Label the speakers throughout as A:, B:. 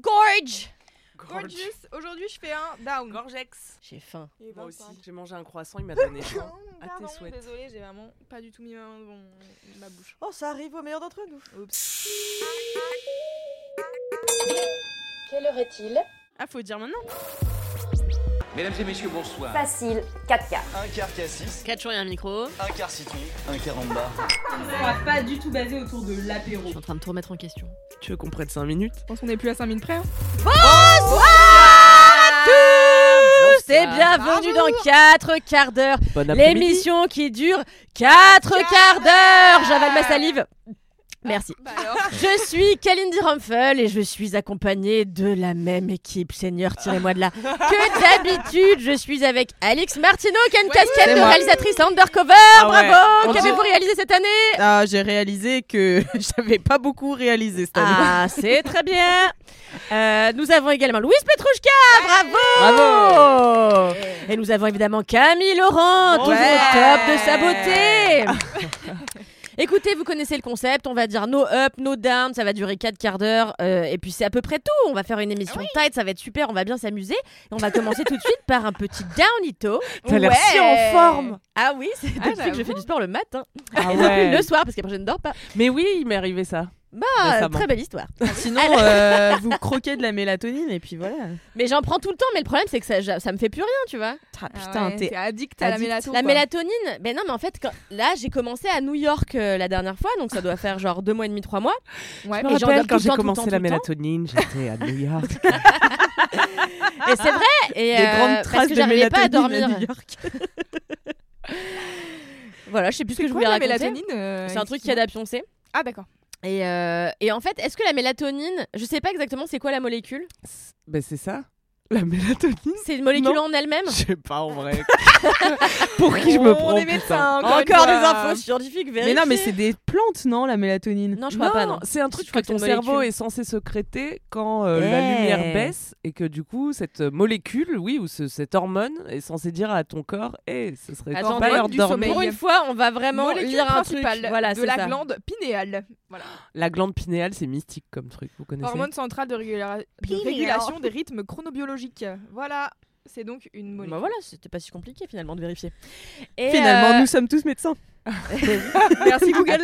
A: Gorge
B: Gorgeous. Aujourd'hui, je fais un down.
C: Gorgex.
A: J'ai faim.
B: Il est
C: Moi aussi,
B: 25.
C: j'ai mangé un croissant, il m'a donné faim.
B: Oh,
C: À
B: pardon,
C: tes souhaits.
B: désolée, j'ai vraiment pas du tout mis ma main devant ma bouche.
A: Oh, ça arrive au meilleur d'entre nous.
B: Oups.
D: Quelle heure est-il?
B: Ah, faut dire maintenant.
E: Mesdames et messieurs, bonsoir.
D: Facile, 4 quarts.
E: Un quart cassis,
A: 4 jours et un micro.
E: un quart citron, un quart en bas.
F: On va pas du tout basé autour de l'apéro.
A: Je suis en train de tout remettre en question.
C: Tu veux qu'on prenne 5 minutes?
B: Je pense qu'on est plus à 5 minutes près. hein.
A: C'est bienvenue dans 4 quarts d'heure. L'émission qui dure 4 quarts d'heure. J'avale ma salive. Merci.
B: Bah alors.
A: Je suis Kalindi Rumpel et je suis accompagnée de la même équipe. Seigneur, tirez-moi de là. Que d'habitude, je suis avec Alix Martino qui a une casquette de
C: moi.
A: réalisatrice undercover.
C: Ah ouais.
A: Bravo. Qu'avez-vous réalisé cette année?
C: Ah, j'ai réalisé que j'avais pas beaucoup réalisé cette année.
A: Ah, c'est très bien. Euh, nous avons également Louise Petrouchka, bravo
C: Bravo.
A: Et nous avons évidemment Camille Laurent, toujours
C: Ouais.
A: au top de sa beauté Écoutez, vous connaissez le concept, on va dire no up, no down, ça va durer 4 quarts d'heure, euh, et puis c'est à peu près tout. On va faire une émission tight, ça va être super, on va bien s'amuser. Et on va commencer tout de suite par un petit downito.
C: T'as l'air si en forme.
A: Ah oui, c'est
B: Ah,
A: depuis que je fais du sport le matin.
C: Ah ouais.
A: le soir, parce qu'après je ne dors pas.
C: Mais oui, il m'est arrivé ça.
A: Bah,
C: Récemment.
A: très belle histoire.
C: Sinon, euh, vous croquez de la mélatonine et puis voilà.
A: Mais j'en prends tout le temps, mais le problème c'est que ça, ça me fait plus rien, tu vois.
C: Ah, putain,
B: ouais,
C: t'es
B: addict à la
C: addict.
B: mélato.
A: La mélatonine, ben non, mais en fait, quand- là, j'ai commencé à New York euh, la dernière fois, donc ça doit faire genre deux mois et demi, trois mois.
B: Ouais.
C: Je me rappelle quand
A: le
C: j'ai commencé
A: temps,
C: la mélatonine, j'étais à New York.
A: Et c'est vrai. Et
C: Des
A: euh,
C: grandes
A: parce
C: traces
A: que
C: de
A: j'arrivais pas à
C: mélatonine
A: dormir.
C: à New York.
A: Voilà, je sais plus ce que je voulais
B: la
A: raconter.
B: mélatonine euh,
A: C'est un truc qui aide à pioncer.
B: Ah, d'accord.
A: Et, euh, et en fait, est-ce que la mélatonine, je sais pas exactement c'est quoi la molécule
C: Ben c'est ça. La mélatonine
A: C'est une molécule
C: Non.
A: en elle-même
C: Je sais pas en vrai. Pour qui je me
B: On
C: prends
B: est
C: putain
B: médecins, encore,
A: des infos scientifiques,
G: Mais non, mais c'est des plantes, non, la mélatonine
A: Non, je crois pas, non.
C: C'est un truc
A: Je
C: que
A: crois que
C: ton cerveau
A: molécule.
C: est censé sécréter quand euh, la
A: Eh.
C: lumière baisse et que du coup cette molécule, oui, ou ce- cette hormone est censée dire à ton corps, eh, ce serait
A: Attends,
C: pas l'heure dormir.
A: Pour une fois, on va vraiment
B: Molécule
A: lire un truc. Voilà,
B: de la
A: ça.
B: glande pinéale. Voilà.
C: La glande pinéale, c'est mystique comme truc, vous connaissez
B: Hormone centrale de, régula- de
A: Pinéale.
B: régulation des rythmes chronobiologiques. Voilà. C'est donc une molécule.
A: Bah voilà, c'était pas si compliqué finalement de vérifier. Et,
G: Finalement,
A: euh,
G: nous sommes tous médecins.
B: Merci Google.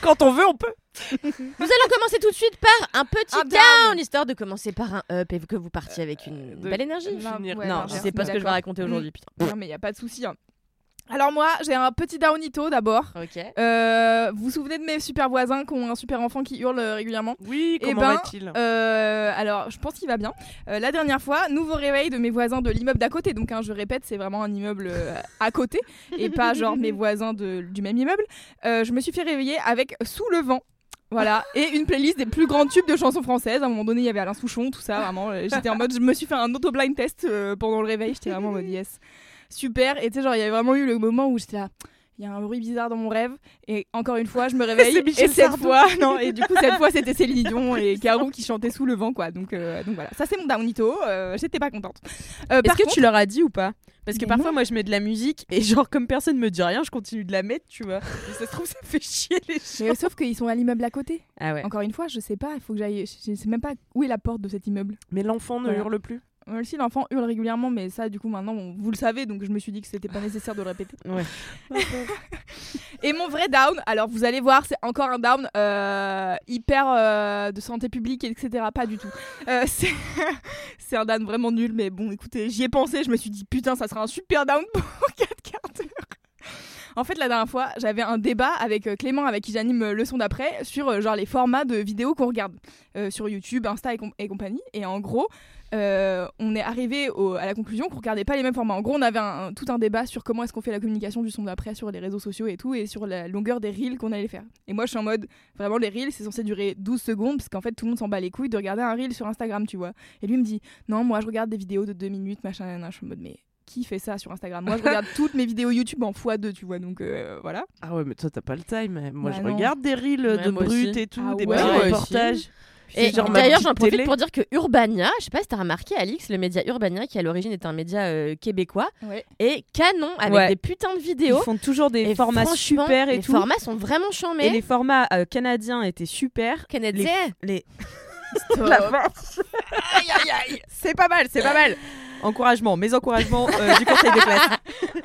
C: Quand on veut, on peut.
A: Nous allons commencer tout de suite par un petit
B: Un
A: down,
B: down.
A: histoire de commencer par un up et que vous partiez avec une
C: de-
A: belle énergie.
B: Non, ouais,
A: je sais pas ce que je vais raconter aujourd'hui, putain.
B: Non, mais il n'y a pas de souci. hein. Alors moi, j'ai un petit downito d'abord.
A: Ok.
B: Euh, vous vous souvenez de mes super voisins qui ont un super enfant qui hurle régulièrement
C: Oui,
B: Eh
C: comment
B: ben,
C: va-t-il?
B: Euh, alors, je pense qu'il va bien. Euh, la dernière fois, nouveau réveil de mes voisins de l'immeuble d'à côté. Donc, hein, je répète, c'est vraiment un immeuble à côté et pas genre mes voisins de- du même immeuble. Je me suis fait réveiller avec Sous le vent. Voilà, et une playlist des plus grands tubes de chansons françaises. À un moment donné, il y avait Alain Souchon, tout ça, vraiment. J'étais en mode, je me suis fait un auto-blind test pendant le réveil. J'étais vraiment en mode yes. Super. Et tu sais, genre, il y avait vraiment eu le moment où j'étais là. Il y a un bruit bizarre dans mon rêve et encore une fois je me réveille et cette
C: Sardou.
B: fois non et du coup cette fois c'était Céline Dion et Garou qui chantaient sous le vent quoi donc euh, donc voilà ça c'est mon downito euh, j'étais pas contente Euh,
G: Est-ce que
B: contre-
G: tu leur as dit ou pas? Parce que
B: Mais
G: parfois,
B: non.
G: moi, je mets de la musique et genre, comme personne me dit rien, je continue de la mettre, tu vois. Et ça se trouve, ça fait chier les gens.
B: Mais sauf qu'ils sont à l'immeuble à côté
G: Ah ouais.
B: encore une fois je sais pas il faut que j'aille je sais même pas où est la porte de cet immeuble
C: Mais l'enfant ne
B: Voilà.
C: hurle plus.
B: Moi aussi l'enfant hurle régulièrement mais ça du coup maintenant vous le savez donc je me suis dit que c'était pas nécessaire de le répéter
G: Ouais.
B: Et mon vrai down, alors vous allez voir, c'est encore un down euh, hyper euh, de santé publique, etc. Pas du tout. Euh, c'est un down vraiment nul, mais bon, écoutez, j'y ai pensé, je me suis dit putain, ça sera un super down pour 4 quarts d'heure. En fait, la dernière fois, j'avais un débat avec Clément, avec qui j'anime le son d'après, sur genre les formats de vidéos qu'on regarde euh, sur YouTube, Insta et, com- et compagnie. Et en gros, euh, on est arrivé au- à la conclusion qu'on regardait pas les mêmes formats. En gros, on avait un- un- tout un débat sur comment est-ce qu'on fait la communication du son d'après sur les réseaux sociaux et tout, et sur la longueur des reels qu'on allait faire. Et moi, je suis en mode, vraiment, les reels, c'est censé durer 12 secondes, parce qu'en fait, tout le monde s'en bat les couilles de regarder un reel sur Instagram, tu vois. Et lui me dit, non, moi, je regarde des vidéos de 2 minutes, machin, nanana. Je suis en mode, mais qui fait ça sur Instagram? Moi, je regarde toutes mes vidéos YouTube en x2, tu vois, donc euh, voilà.
C: Ah ouais, mais toi, t'as pas le time. Moi,
B: Bah
C: je
B: non.
C: regarde des reels
A: Ouais,
C: de brut
A: aussi.
C: et tout,
B: Ah
C: des
B: ouais,
C: petits
A: aussi. Et d'ailleurs, j'en profite
C: télé.
A: pour dire que Urbania, je sais pas si t'as remarqué, Alix, le média Urbania, qui à l'origine est un média euh, québécois,
B: Ouais.
A: est canon avec
G: Ouais.
A: des putains de
G: Ils
A: vidéos.
G: font toujours des
A: Et
G: formats super et
A: les
G: tout.
A: formats sont vraiment chambés.
G: Et les formats euh, canadiens étaient super.
A: Canadiens.
G: Les... La aïe aïe aïe. C'est pas mal, c'est pas mal. Encouragement, mes encouragements euh, du conseil de classe.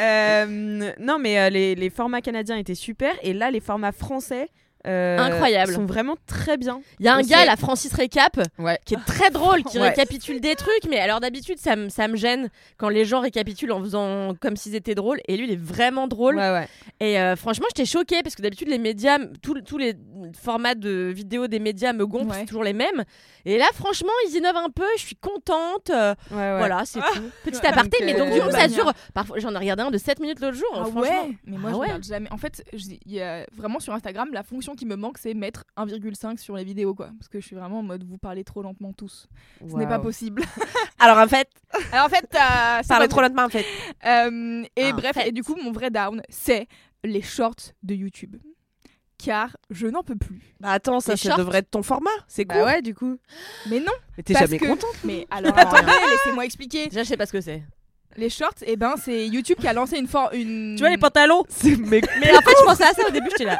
G: Euh, non, mais euh, les, les formats canadiens étaient super. Et là, les formats français. Euh,
A: Incroyable.
G: sont vraiment très bien.
A: Il y a un gars, là, Francis Récap,
G: Ouais.
A: qui est très drôle, qui
G: Ouais.
A: récapitule des trucs, mais alors d'habitude, ça, me- ça me gêne quand les gens récapitulent en faisant comme s'ils étaient drôles, et lui, il est vraiment drôle.
G: Ouais, ouais.
A: Et euh, franchement, j'étais choquée, parce que d'habitude, les médias, tous tous les formats de vidéos des médias me gonflent,
B: Ouais.
A: c'est toujours les mêmes. Et là, franchement, ils innovent un peu, je suis contente. euh,
G: ouais, ouais.
A: Voilà, c'est tout. Petit aparté,
G: Donc,
A: mais donc du coup, ça
B: Urbania.
A: dure. Parfois, j'en ai regardé un de 7 minutes l'autre jour.
B: Ah
A: franchement.
B: ouais, mais moi
A: Ah
B: je
A: ouais.
B: regarde jamais. En fait, il y a vraiment sur Instagram, la fonction qui me manque, c'est mettre 1,5 sur les vidéos, quoi. Parce que je suis vraiment en mode, vous parlez trop lentement tous. Ce n'est pas possible.
A: Alors en fait,
B: Alors en fait, euh, c'est
A: parle
B: pas
A: trop lentement en fait.
B: Euh, et
A: En
B: bref,
A: fait.
B: et du coup, mon vrai down, c'est les shorts de YouTube. Car je n'en peux plus.
C: Bah attends, ça, ça devrait être ton format. C'est cool.
G: Bah ouais, du coup.
B: Mais non,
C: Mais t'es jamais
B: que-
C: contente.
B: mais alors attendez, laissez-moi expliquer.
A: Déjà, je sais pas ce que c'est.
B: Les shorts, et ben c'est YouTube qui a lancé une for une.
G: Tu vois les pantalons
C: C'est mais
A: Mais en fait, je pensais à ça au début, j'étais là.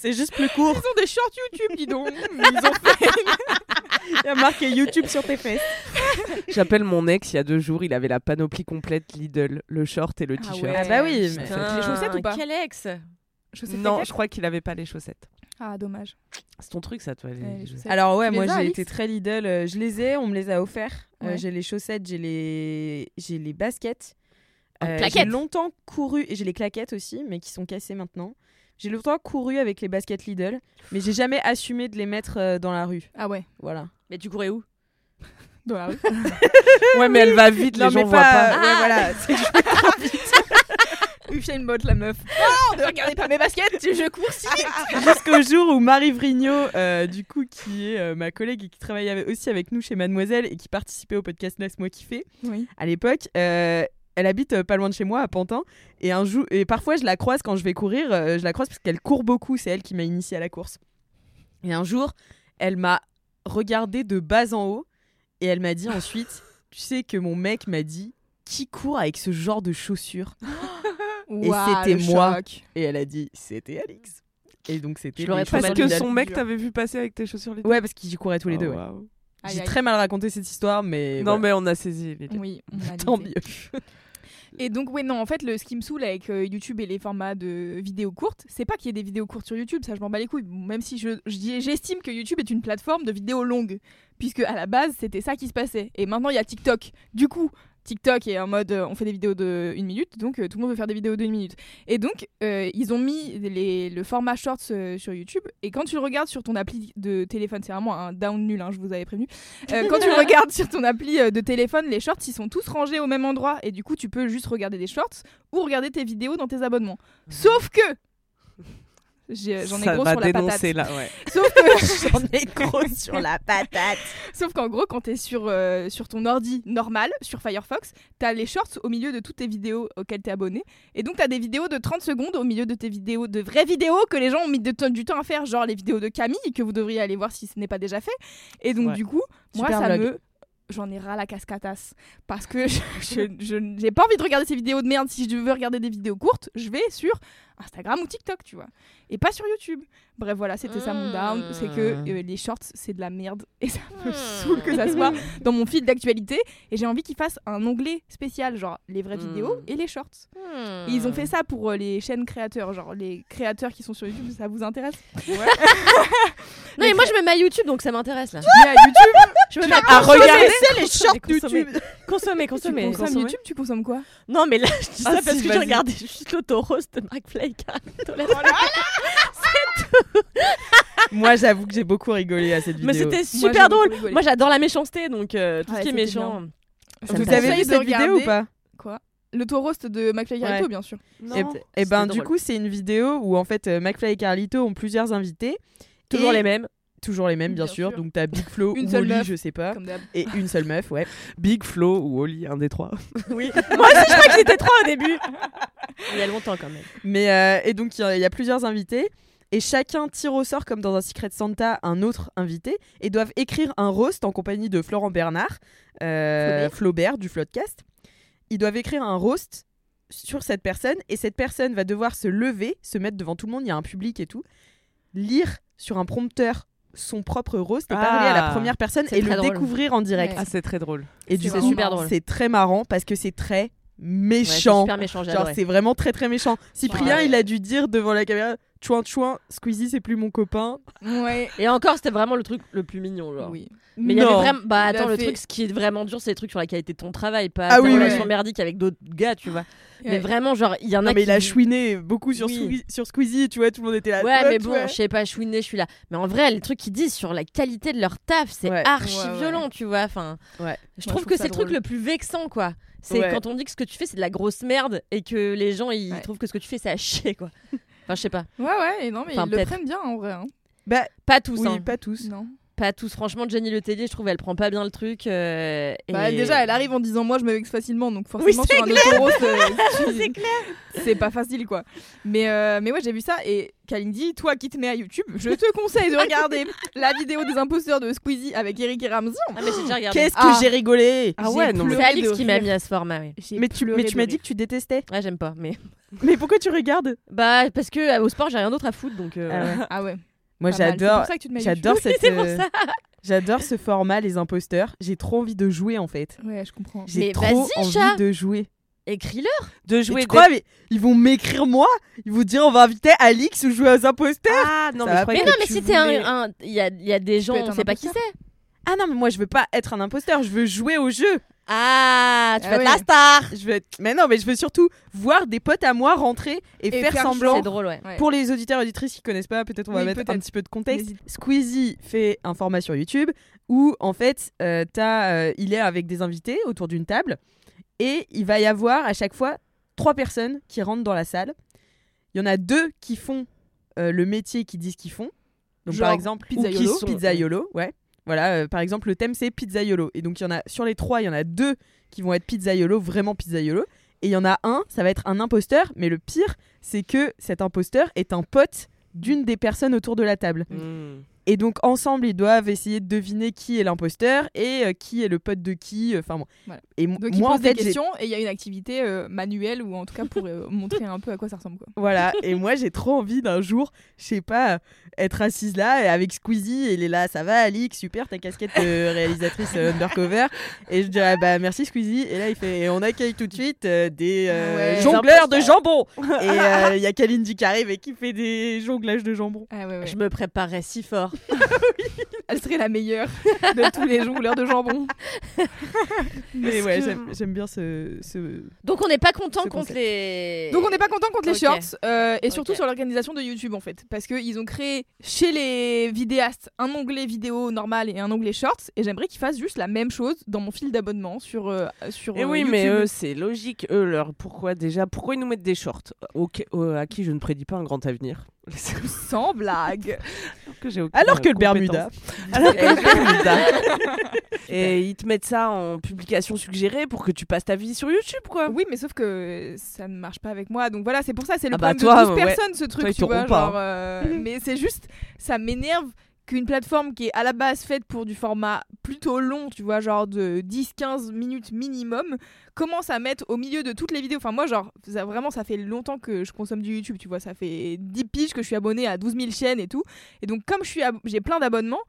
G: C'est juste plus court.
B: Ils ont des shorts YouTube, dis donc. Ils ont fait
G: Il y a marqué YouTube sur tes fesses.
C: J'appelle mon ex il y a deux jours, il avait la panoplie complète Lidl, le short et le
B: Ah
C: t-shirt.
B: ouais.
G: Ah bah oui, mais-
C: Putain.
B: Les chaussettes ou pas
A: Quel ex
B: chaussettes
C: Non, je crois qu'il avait pas les chaussettes.
B: Ah, dommage.
C: C'est ton truc ça toi. les-
B: Ouais, les chaussettes.
G: Alors ouais,
B: Tu
G: moi j'ai été très Lidl. euh, je les ai, on me les a offerts. Euh, j'ai les chaussettes, j'ai les, j'ai les baskets. Euh, j'ai longtemps couru et j'ai les claquettes aussi, mais qui sont cassées maintenant. J'ai longtemps couru avec les baskets Lidl, mais j'ai jamais assumé de les mettre euh, dans la rue.
B: Ah ouais,
G: Voilà.
A: Mais tu courais où?
B: Dans la rue.
C: Ouais, mais elle va vite, les
G: Non,
C: gens voient pas.
G: Ouais, voilà. C'est-
B: Usain Bolt, la meuf. Oh, ne regardez pas mes baskets, je cours si vite.
G: Jusqu'au jour où Marie Vrigno, euh, du coup, qui est euh, ma collègue et qui travaille avec- aussi avec nous chez Mademoiselle et qui participait au podcast Laisse-moi kiffer,
B: Oui.
G: à l'époque, euh, elle habite euh, pas loin de chez moi, à Pantin. Et, un jour, et parfois, je la croise quand je vais courir. euh, je la croise parce qu'elle court beaucoup. C'est elle qui m'a initiée à la course. Et un jour, elle m'a regardé de bas en haut. Et elle m'a dit ensuite Tu sais que mon mec m'a dit Qui court avec ce genre de chaussures?
B: Waouh,
G: c'était moi.
B: choc.
G: Et elle a dit C'était Alix. Et donc, c'était. Les
C: Parce que son mec t'avait vu passer avec tes chaussures Lidl.
G: Ouais, parce qu'ils y couraient tous les deux. Ouais. J'ai très mal raconté cette histoire, mais.
C: Non
G: voilà.
C: mais on a saisi Lidl.
B: Oui, on a
G: Tant mieux.
B: Et donc, ouais, non, en fait, le, ce qui me saoule avec euh, YouTube et les formats de vidéos courtes, c'est pas qu'il y ait des vidéos courtes sur YouTube, ça je m'en bats les couilles. Même si je, je j'estime que YouTube est une plateforme de vidéos longues, puisque à la base, c'était ça qui se passait. Et maintenant, il y a TikTok. Du coup, TikTok est en mode euh, on fait des vidéos de une minute, donc euh, tout le monde veut faire des vidéos de une minute. Et donc, euh, ils ont mis les, le format shorts sur YouTube, et quand tu le regardes sur ton appli de téléphone, c'est vraiment un down nul, hein, je vous avais prévenu. Quand tu le regardes sur ton appli de téléphone, les shorts, ils sont tous rangés au même endroit, et du coup, tu peux juste regarder des shorts ou regarder tes vidéos dans tes abonnements. Sauf que j'en ai
C: Ça
B: gros sur la patate.
C: dénoncer là, ouais.
B: Sauf que
G: J'en ai gros sur la patate.
B: Sauf qu'en gros, quand t'es sur, euh, sur ton ordi normal, sur Firefox, t'as les shorts au milieu de toutes tes vidéos auxquelles t'es abonné. Et donc t'as des vidéos de 30 secondes au milieu de tes vidéos, de vraies vidéos que les gens ont mis de du temps à faire, genre les vidéos de Camille, que vous devriez aller voir si ce n'est pas déjà fait. Et donc
C: Ouais.
B: du coup, moi
G: Super
B: ça me... J'en ai ras la cascatasse. Parce que je, j'ai pas envie de regarder ces vidéos de merde. Si je veux regarder des vidéos courtes, je vais sur Instagram ou TikTok, tu vois. Et pas sur YouTube. Bref, voilà, c'était ça mon down. C'est que euh, les shorts, c'est de la merde. Et ça me saoule que ça soit dans mon feed d'actualité. Et j'ai envie qu'ils fassent un onglet spécial, genre les vraies
C: Mm.
B: vidéos et les shorts. Et ils ont fait ça pour euh, les chaînes créateurs, genre les créateurs qui sont sur YouTube, ça vous intéresse?
A: Non, mais moi je me mets à YouTube, donc ça m'intéresse là.
B: Mais à YouTube,
A: Je me mets à
G: Ah, regardez les shorts. YouTube.
A: Consommer,
B: tu
A: consommer.
B: consommes
A: consommer.
B: YouTube, tu consommes quoi?
A: Non, mais là, je dis
G: Ah,
A: ça parce
G: si,
A: que j'ai regardé juste l'auto-roast de McFly là.
G: Moi, j'avoue que j'ai beaucoup rigolé à cette vidéo.
A: Mais c'était super drôle. Moi, j'adore la méchanceté, donc euh, tout
B: Ouais,
A: ce qui est méchant.
G: Vous avez vu cette vidéo ou pas
B: Quoi? Le roast de McFly et Carlito,
G: Ouais.
B: bien sûr.
G: Et,
A: Non,
G: et ben
A: c'était
G: du
A: drôle.
G: coup, c'est une vidéo où en fait euh, McFly et Carlito ont plusieurs invités.
A: toujours
G: Et-
A: les mêmes.
G: Toujours les mêmes, bien,
B: Bien
G: sûr.
B: sûr.
G: Donc t'as Big Flo
B: Une
G: ou
B: meuf.
G: je sais pas. Et une seule meuf, ouais.
C: Big Flo ou Oli, un des trois.
A: Oui. Moi aussi, je crois que c'était trois au début. Il y a longtemps quand même.
G: Mais euh, et donc il y, a- il y a plusieurs invités et chacun tire au sort comme dans un Secret Santa un autre invité et doivent écrire un roast en compagnie de Florent Bernard, euh, Flaubert du Floodcast. Ils doivent écrire un roast sur cette personne et cette personne va devoir se lever, se mettre devant tout le monde, il y a un public et tout, lire sur un prompteur son propre roast et
C: Ah.
G: parler à la première personne
A: C'est
G: et le
A: drôle.
G: découvrir en direct.
B: Ouais.
C: Ah, c'est très drôle.
G: Et
B: C'est
G: du coup, c'est très marrant parce que c'est très
A: Ouais, c'est
G: méchant.
A: super méchant,
G: Genre, c'est vraiment très très méchant. Cyprien,
A: Ouais.
G: il a dû dire devant la caméra Chouin chouin, Squeezie, c'est plus mon copain.
B: Ouais.
A: Et encore, c'était vraiment le truc le plus mignon, genre.
B: Oui.
A: Mais il y avait vraiment. Bah attends, le
B: fait-
A: truc, ce qui est vraiment dur, c'est les trucs sur la qualité de ton travail, pas
G: Ah
A: ta
G: oui,
A: relation merdique avec d'autres gars, tu vois. Mais vraiment, genre, il y en
G: Non,
A: a
G: mais
A: qui.
G: il a chouiné beaucoup sur,
A: Oui.
G: Squeezie, sur Squeezie, tu vois, tout le monde était là.
A: Ouais, mais bon, je sais pas, chouiné, je suis là. Mais en vrai, les trucs qu'ils disent sur la qualité de leur taf, c'est
G: Ouais.
A: archi
B: Ouais, ouais.
A: violent, tu vois. Enfin,
G: Ouais.
A: je trouve
B: trouve
A: que c'est le truc le plus vexant, quoi. C'est
G: Ouais.
A: quand on dit que ce que tu fais, c'est de la grosse merde et que les gens, ils
B: Ouais.
A: trouvent que ce que tu fais, c'est à chier, quoi. Enfin, je sais pas.
B: Ouais, ouais, et non, mais
A: Enfin,
B: ils le
A: peut-être.
B: prennent bien en vrai. hein.
G: Bah,
A: Pas tous,
G: oui,
A: hein.
G: pas tous.
B: Non.
A: Pas tous. Franchement, Jenny Letellier, je trouve, elle prend pas bien le truc. euh,
B: Bah,
A: et-
B: déjà, elle arrive en disant Moi, je me vexe facilement, donc forcément,
A: c'est
B: sur un autoroute, euh, tu-
A: C'est clair.
B: c'est pas facile, quoi. Mais, euh, mais ouais, j'ai vu ça, et Kalindi, toi qui te mets à YouTube, je te conseille de regarder la vidéo des imposteurs de Squeezie avec Eric et Ramsey.
A: Ah, mais j'ai déjà regardé.
G: Qu'est-ce que
B: Ah.
G: j'ai rigolé
C: Ah ouais, non, mais-
A: C'est Alix
B: de
A: qui m'a mis à ce format, oui.
G: Mais tu, mais tu m'as dit que tu détestais.
A: Ouais, j'aime pas, mais.
G: Mais pourquoi tu regardes?
A: Bah, parce que euh, au sport, j'ai rien d'autre à foutre, donc. euh,
G: Ah ouais. Moi, j'adore.
B: pour ça que tu te mets à
G: J'adore cette. euh,
A: ça.
G: J'adore ce format, les imposteurs. J'ai trop envie de jouer en fait.
B: Ouais, je comprends.
G: J'ai trop envie
A: chat.
G: de jouer.
A: Écris-le.
C: De jouer
G: tu crois, mais ils vont m'écrire moi Ils vont dire on va inviter Alix ou jouer aux imposteurs
C: Ah non,
G: Ça
C: mais je
A: Mais
C: que
A: non, mais si t'es
C: voulais-
A: un. Il y a, il y a des gens, on sait pas qui c'est.
G: Ah non, mais moi je veux pas être un imposteur, je veux jouer au jeu.
A: Ah, tu
B: Ah
A: vas être la star.
G: Je veux être... Mais non, mais je veux surtout voir des potes à moi rentrer et,
B: Et
G: faire,
B: faire
G: semblant.
A: C'est drôle, ouais.
G: Pour les auditeurs et auditrices qui connaissent pas, peut-être on va
B: Oui,
G: mettre un petit peu de contexte. Squeezie fait un format sur YouTube où en fait euh, euh, il est avec des invités autour d'une table et il va y avoir à chaque fois trois personnes qui rentrent dans la salle. Il y en a deux qui font euh, le métier qu'ils disent qu'ils font. Donc par exemple
B: pizzaiolo.
G: ou qui sont- pizzaiolo, ouais. Voilà, euh, par exemple le thème c'est pizzaiolo et donc il y en a sur les trois, il y en a deux qui vont être pizzaiolo, vraiment pizzaiolo et il y en a un, ça va être un imposteur, mais le pire c'est que cet imposteur est un pote d'une des personnes autour de la table.
C: Hmm.
G: Et donc ensemble, ils doivent essayer de deviner qui est l'imposteur et euh, qui est le pote de qui. Enfin bon.
B: Voilà.
G: Et
B: Donc, ils
G: moi en
B: posent
G: fait,
B: des questions et il y a une activité euh, manuelle ou en tout cas pour euh, montrer un peu à quoi ça ressemble. Quoi.
G: voilà. Et moi, j'ai trop envie d'un jour, je sais pas, euh, être assise là et avec Squeezie. Et il est là, ça va, Alix, super ta casquette de réalisatrice euh, undercover. Et je dirais bah merci Squeezie. Et là, il fait, et on accueille tout de suite euh, des euh,
B: Ouais.
G: jongleurs de jambon. et euh, il y a Kalindi qui arrive et qui fait des jonglages de jambon.
B: Ah ouais, ouais.
A: Je me préparerais si fort.
B: Elle serait la meilleure de tous les jongleurs de jambon.
G: Mais ouais,
C: que-
G: j'aime- bien ce, ce,
A: Donc on n'est pas content contre les.
B: Donc on n'est pas content contre les shorts euh, et surtout sur l'organisation de YouTube en fait parce qu'ils ont créé chez les vidéastes un onglet vidéo normal et un onglet shorts et j'aimerais qu'ils fassent juste la même chose dans mon fil d'abonnement sur euh, sur
C: Et
B: euh,
C: oui, mais eux, c'est logique. Eux, leur pourquoi déjà Pourquoi ils nous mettent des shorts? Ok, euh, À qui je ne prédis pas un grand avenir.
B: sans blague.
C: que j'ai aucune,
G: Alors que le Bermuda.
C: Alors que le Bermuda. Et ils te mettent ça en publication suggérée pour que tu passes ta vie sur YouTube, quoi.
B: Oui, mais sauf que ça ne marche pas avec moi. Donc voilà, c'est pour ça, c'est le
C: Ah bah
B: problème
C: toi,
B: de 12
C: ouais.
B: personnes ce truc,
C: Toi, ils
B: tu vois.
C: t'auront pas,
B: Genre, euh, mais c'est juste, ça m'énerve qu'une plateforme qui est à la base faite pour du format plutôt long, tu vois, genre de 10-15 minutes minimum, commence à mettre au milieu de toutes les vidéos. Enfin, moi, genre, vraiment, ça fait longtemps que je consomme du YouTube, tu vois. Ça fait 10 piges que je suis abonné à 12 000 chaînes et tout. Et donc, comme j'ai plein d'abonnements,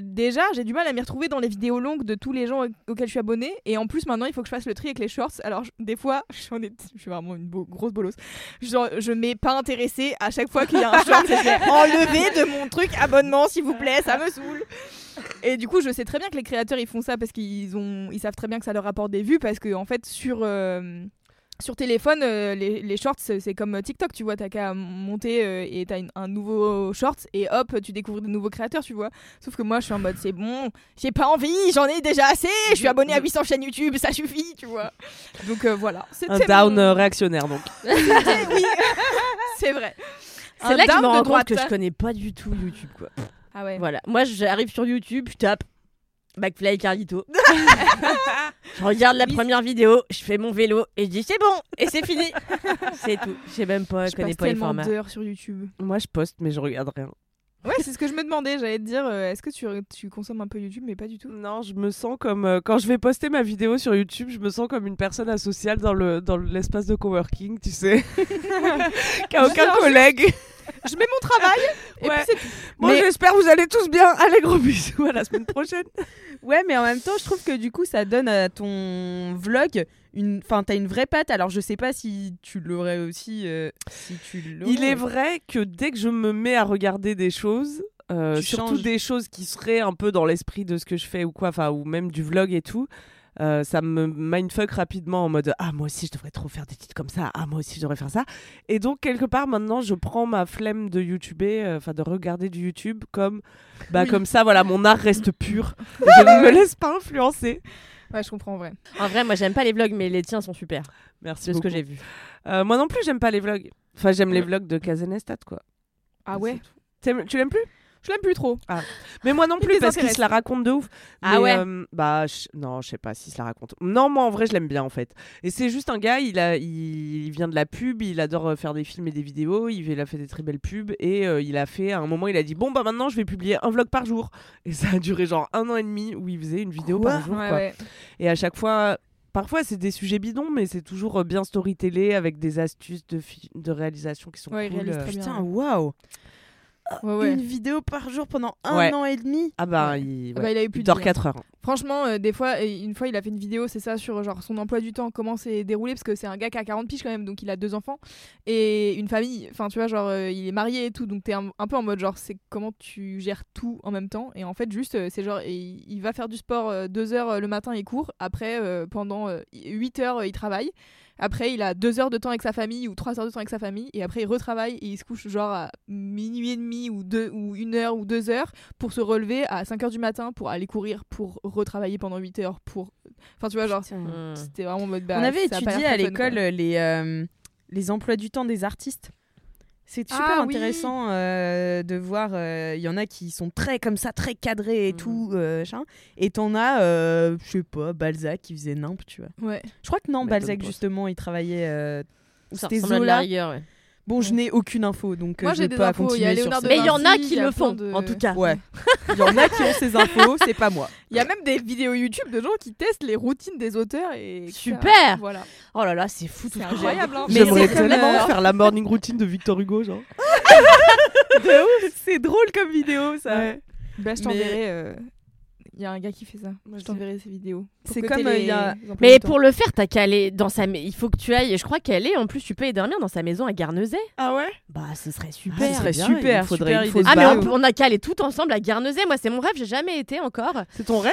B: déjà, j'ai du mal à m'y retrouver dans les vidéos longues de tous les gens auxquels je suis abonnée. Et en plus, maintenant, il faut que je fasse le tri avec les shorts. Alors, des fois, j'en ai- je suis vraiment une grosse bolosse. Genre, je mets pas intéressé à chaque fois qu'il y a un short. enlever de mon truc abonnement, s'il vous plaît, ça me saoule. Et du coup, je sais très bien que les créateurs ils font ça parce qu'ils savent très bien que ça leur rapporte des vues parce que en fait sur euh, sur téléphone, euh, les, les shorts c'est comme TikTok, tu vois, t'as qu'à monter euh, et t'as un nouveau short et hop, tu découvres de nouveaux créateurs, tu vois. Sauf que moi, je suis en mode c'est bon, j'ai pas envie, j'en ai déjà assez, je suis abonné à 800 chaînes YouTube, ça suffit, tu vois. Donc euh, voilà,
C: Un down
B: mon-
C: euh, réactionnaire donc.
B: oui, c'est vrai.
A: C'est là que je me rends compte que je connais pas du tout YouTube quoi.
B: Ah ouais.
A: Voilà, moi j'arrive sur YouTube, je tape McFly et Carlito. je regarde la première vidéo, je fais mon vélo et je dis c'est bon et c'est fini. c'est tout. Je sais même pas, je connais pas les
B: tellement
A: formats.
B: d'heures sur YouTube.
C: Moi je poste mais je regarde rien.
B: Ouais, c'est ce que je me demandais. J'allais te dire, euh, est-ce que tu, tu consommes un peu YouTube, mais pas du tout?
C: Non, je me sens comme euh, quand je vais poster ma vidéo sur YouTube, je me sens comme une personne asociale dans le dans l'espace de coworking, tu sais, qui a aucun collègue.
B: Je mets mon travail et
C: Ouais.
B: puis c'est tout.
C: Bon,
G: Mais-
C: j'espère que vous allez tous bien. Allez, gros bisous à la semaine prochaine.
G: Ouais, mais en même temps, je trouve que du coup, ça donne à ton vlog une. Enfin, t'as une vraie patte. Alors, je sais pas si tu l'aurais aussi. euh, Si tu l'aurais.
C: Il est vrai que dès que je me mets à regarder des choses, euh, surtout
G: changes.
C: des choses qui seraient un peu dans l'esprit de ce que je fais ou quoi, enfin ou même du vlog et tout, euh, ça me mindfuck rapidement en mode ah moi aussi je devrais trop faire des titres comme ça, ah moi aussi je devrais faire ça. Et donc quelque part maintenant je prends ma flemme de YouTuber, euh, enfin de regarder du YouTube comme bah
B: Oui.
C: comme ça voilà mon art reste pur. je ne me laisse pas influencer.
B: Ouais, je comprends en vrai.
A: En vrai, moi j'aime pas les vlogs, mais les tiens sont super.
C: Merci
A: C'est ce que j'ai vu.
C: Euh, moi non plus j'aime pas les vlogs. Enfin j'aime les vlogs de Kazenestat quoi.
B: Ah ouais
C: Tu l'aimes plus?
B: Je l'aime plus trop.
C: Mais moi non plus, parce qu'il se la raconte de ouf.
A: Ah
C: Mais,
A: ouais
C: euh, Bah, je- non, je sais pas s'il se la raconte. Non, moi en vrai, je l'aime bien en fait. Et c'est juste un gars, il, a, il vient de la pub, il adore euh, faire des films et des vidéos, il, a fait des très belles pubs et euh, il a fait, à un moment, il a dit Bon, bah maintenant, je vais publier un vlog par jour. Et ça a duré genre un an et demi où il faisait une vidéo
G: Quoi
C: par jour.
B: Ouais,
C: quoi.
B: ouais.
C: Et à chaque fois. Parfois, c'est des sujets bidons, mais c'est toujours euh, bien storytellé avec des astuces de, réalisation qui sont
B: Ouais,
C: cool.
G: Putain, waouh.
B: Ouais, ouais.
G: Une vidéo par jour pendant un
C: Ouais.
G: an et demi?
C: Ah bah,
B: Ouais.
C: il,
B: Ah
C: ouais.
B: bah, il a eu
C: il
B: plus de
C: dort
B: vie, hein.
C: 4 heures.
B: Franchement, euh, des fois, euh, une fois, il a fait une vidéo, c'est ça, sur genre son emploi du temps, comment c'est déroulé, parce que c'est un gars qui a 40 piges quand même, donc il a deux enfants et une famille. Enfin, tu vois, genre, euh, il est marié et tout, donc t'es un, un peu en mode genre, c'est comment tu gères tout en même temps. Et en fait, juste, euh, c'est genre, et il, il va faire du sport euh, deux heures euh, le matin, il court. Après, euh, pendant euh, 8 heures, euh, il travaille. Après, il a deux heures de temps avec sa famille ou trois heures de temps avec sa famille. Et après, il retravaille et il se couche genre à minuit et demi ou, deux, ou une heure ou deux heures pour se relever à 5 heures du matin pour aller courir, pour retravailler pendant 8 heures. Pour... Enfin, tu vois, genre,
A: Hmm.
B: c'était vraiment en mode. bah,
G: On avait étudié à l'école euh, les, euh, les emplois du temps des artistes. C'est super
B: Ah oui.
G: intéressant euh, de voir. euh, Il y en a qui sont très comme ça, très cadrés et
C: Mm.
G: tout. euh, et t'en as, euh, je sais pas, Balzac qui faisait nimp, tu vois.
B: Ouais.
G: Je crois que non,
C: M'étonne
G: Balzac justement, il travaillait. euh, C'était Zola.
A: ouais.
G: Bon, je n'ai aucune info, donc euh,
B: Moi,
G: je
B: j'ai
G: vais
B: des
G: pas
B: infos. Il y a
G: continuer sur
B: Leonardo
G: ça.
A: Mais il y en a
B: Vinci,
A: qui
B: il y a
A: le font,
B: plein de-
A: en tout cas.
G: Ouais. Il y en a qui ont ces infos, c'est pas moi.
B: Il y a même des vidéos YouTube de gens qui testent les routines des auteurs et.
A: Super
B: Voilà.
A: Oh là là, c'est fou tout
B: C'est
A: ce que j'ai
B: incroyable. hein.
G: Mais
C: J'aimerais
G: c'est
C: tellement
G: euh,
C: faire la morning routine de Victor Hugo, genre.
G: C'est drôle comme vidéo ça.
C: Ouais.
B: Bah, je
G: Mais-
B: t'enverrai. euh, Il y a un gars qui fait ça. Je
C: Vas-y.
B: t'enverrai ses vidéos. pour
G: C'est comme,
B: t'aies
G: euh,
B: les
G: il y a-
A: Mais pour le faire, t'as qu'à aller dans sa maison. Il faut que tu ailles. Je crois qu'elle est. En plus, tu peux y dormir dans sa maison à Guernesey.
C: Ah ouais?
A: Bah, ce serait
C: Ah,
A: super.
C: ce serait
G: bien,
C: super.
G: il
C: faudrait,
G: super
C: il faut
A: Ah, mais on, peut- on a qu'à aller tout ensemble à Guernesey. Moi, c'est mon rêve. J'ai jamais été encore.
C: C'est ton rêve?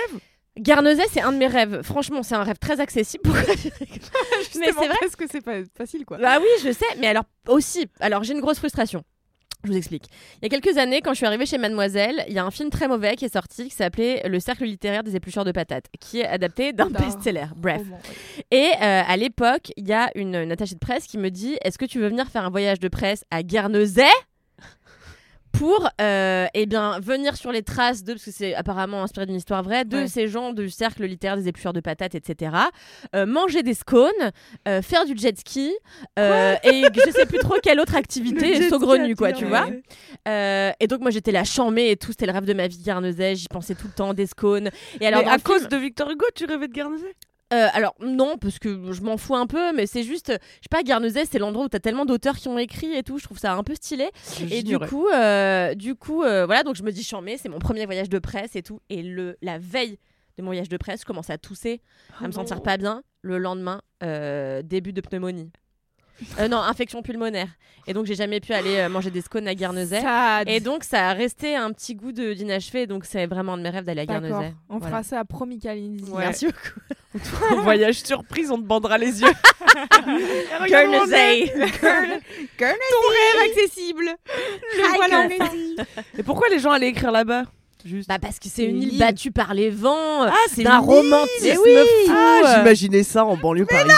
A: Guernesey, c'est un de mes rêves. Franchement, c'est un rêve très accessible. Rigoles Mais c'est vrai.
B: parce que c'est pas facile quoi.
A: Bah oui, je sais. Mais alors aussi, alors j'ai une grosse frustration. Je vous explique. Il y a quelques années, quand je suis arrivée chez Mademoiselle, il y a un film très mauvais qui est sorti qui s'appelait Le cercle littéraire des éplucheurs de patates, qui est adapté d'un best-seller. Bref.
B: Ouais.
A: Et euh, à l'époque, il y a une, une attachée de presse qui me dit Est-ce que tu veux venir faire un voyage de presse à Guernesey? Pour euh, eh bien, venir sur les traces de, parce que c'est apparemment inspiré d'une histoire vraie, de
B: Ouais.
A: ces gens du cercle littéraire des éplucheurs de patates, etc. Euh, manger des scones, euh, faire du jet ski, et je sais plus trop quelle autre activité saugrenue, quoi, tu vois. Et donc, moi, j'étais la chamée et tout, c'était le rêve de ma vie, Guernesey, j'y pensais tout le temps, des scones. Et alors,
C: Mais à cause de Victor Hugo, tu rêvais de Guernesey?
A: Euh, alors non, parce que je m'en fous un peu, mais c'est juste, je sais pas, Guernesey, c'est l'endroit où t'as tellement d'auteurs qui ont écrit et tout. Je trouve ça un peu stylé. Et du coup, euh, du coup, euh, voilà, donc je me dis chambé, c'est mon premier voyage de presse et tout. Et le la veille de mon voyage de presse, je commence à tousser, à me sentir pas bien. Le lendemain, début de pneumonie. Euh, non, infection pulmonaire. Et donc j'ai jamais pu aller euh, manger des scones à Guernesey.
B: Sad.
A: Et donc ça a resté un petit goût de d'inachevé. Donc c'est vraiment un de mes rêves d'aller à
B: D'accord.
A: Guernesey.
B: On
A: Voilà.
B: fera ça à Promis Kalindi.
C: Ouais.
A: Merci beaucoup.
C: Au voyage surprise, on te bandera les yeux.
A: Guernesey.
B: Ton rêve accessible. Le voilà.
C: Et pourquoi les gens allaient écrire là-bas? Juste.
A: Bah parce que c'est une
C: Une
A: île battue par les vents,
C: Ah, c'est
A: d'un
C: une île.
A: romantisme
C: Mais oui.
A: fou.
C: Ah, j'imaginais ça en banlieue parisienne.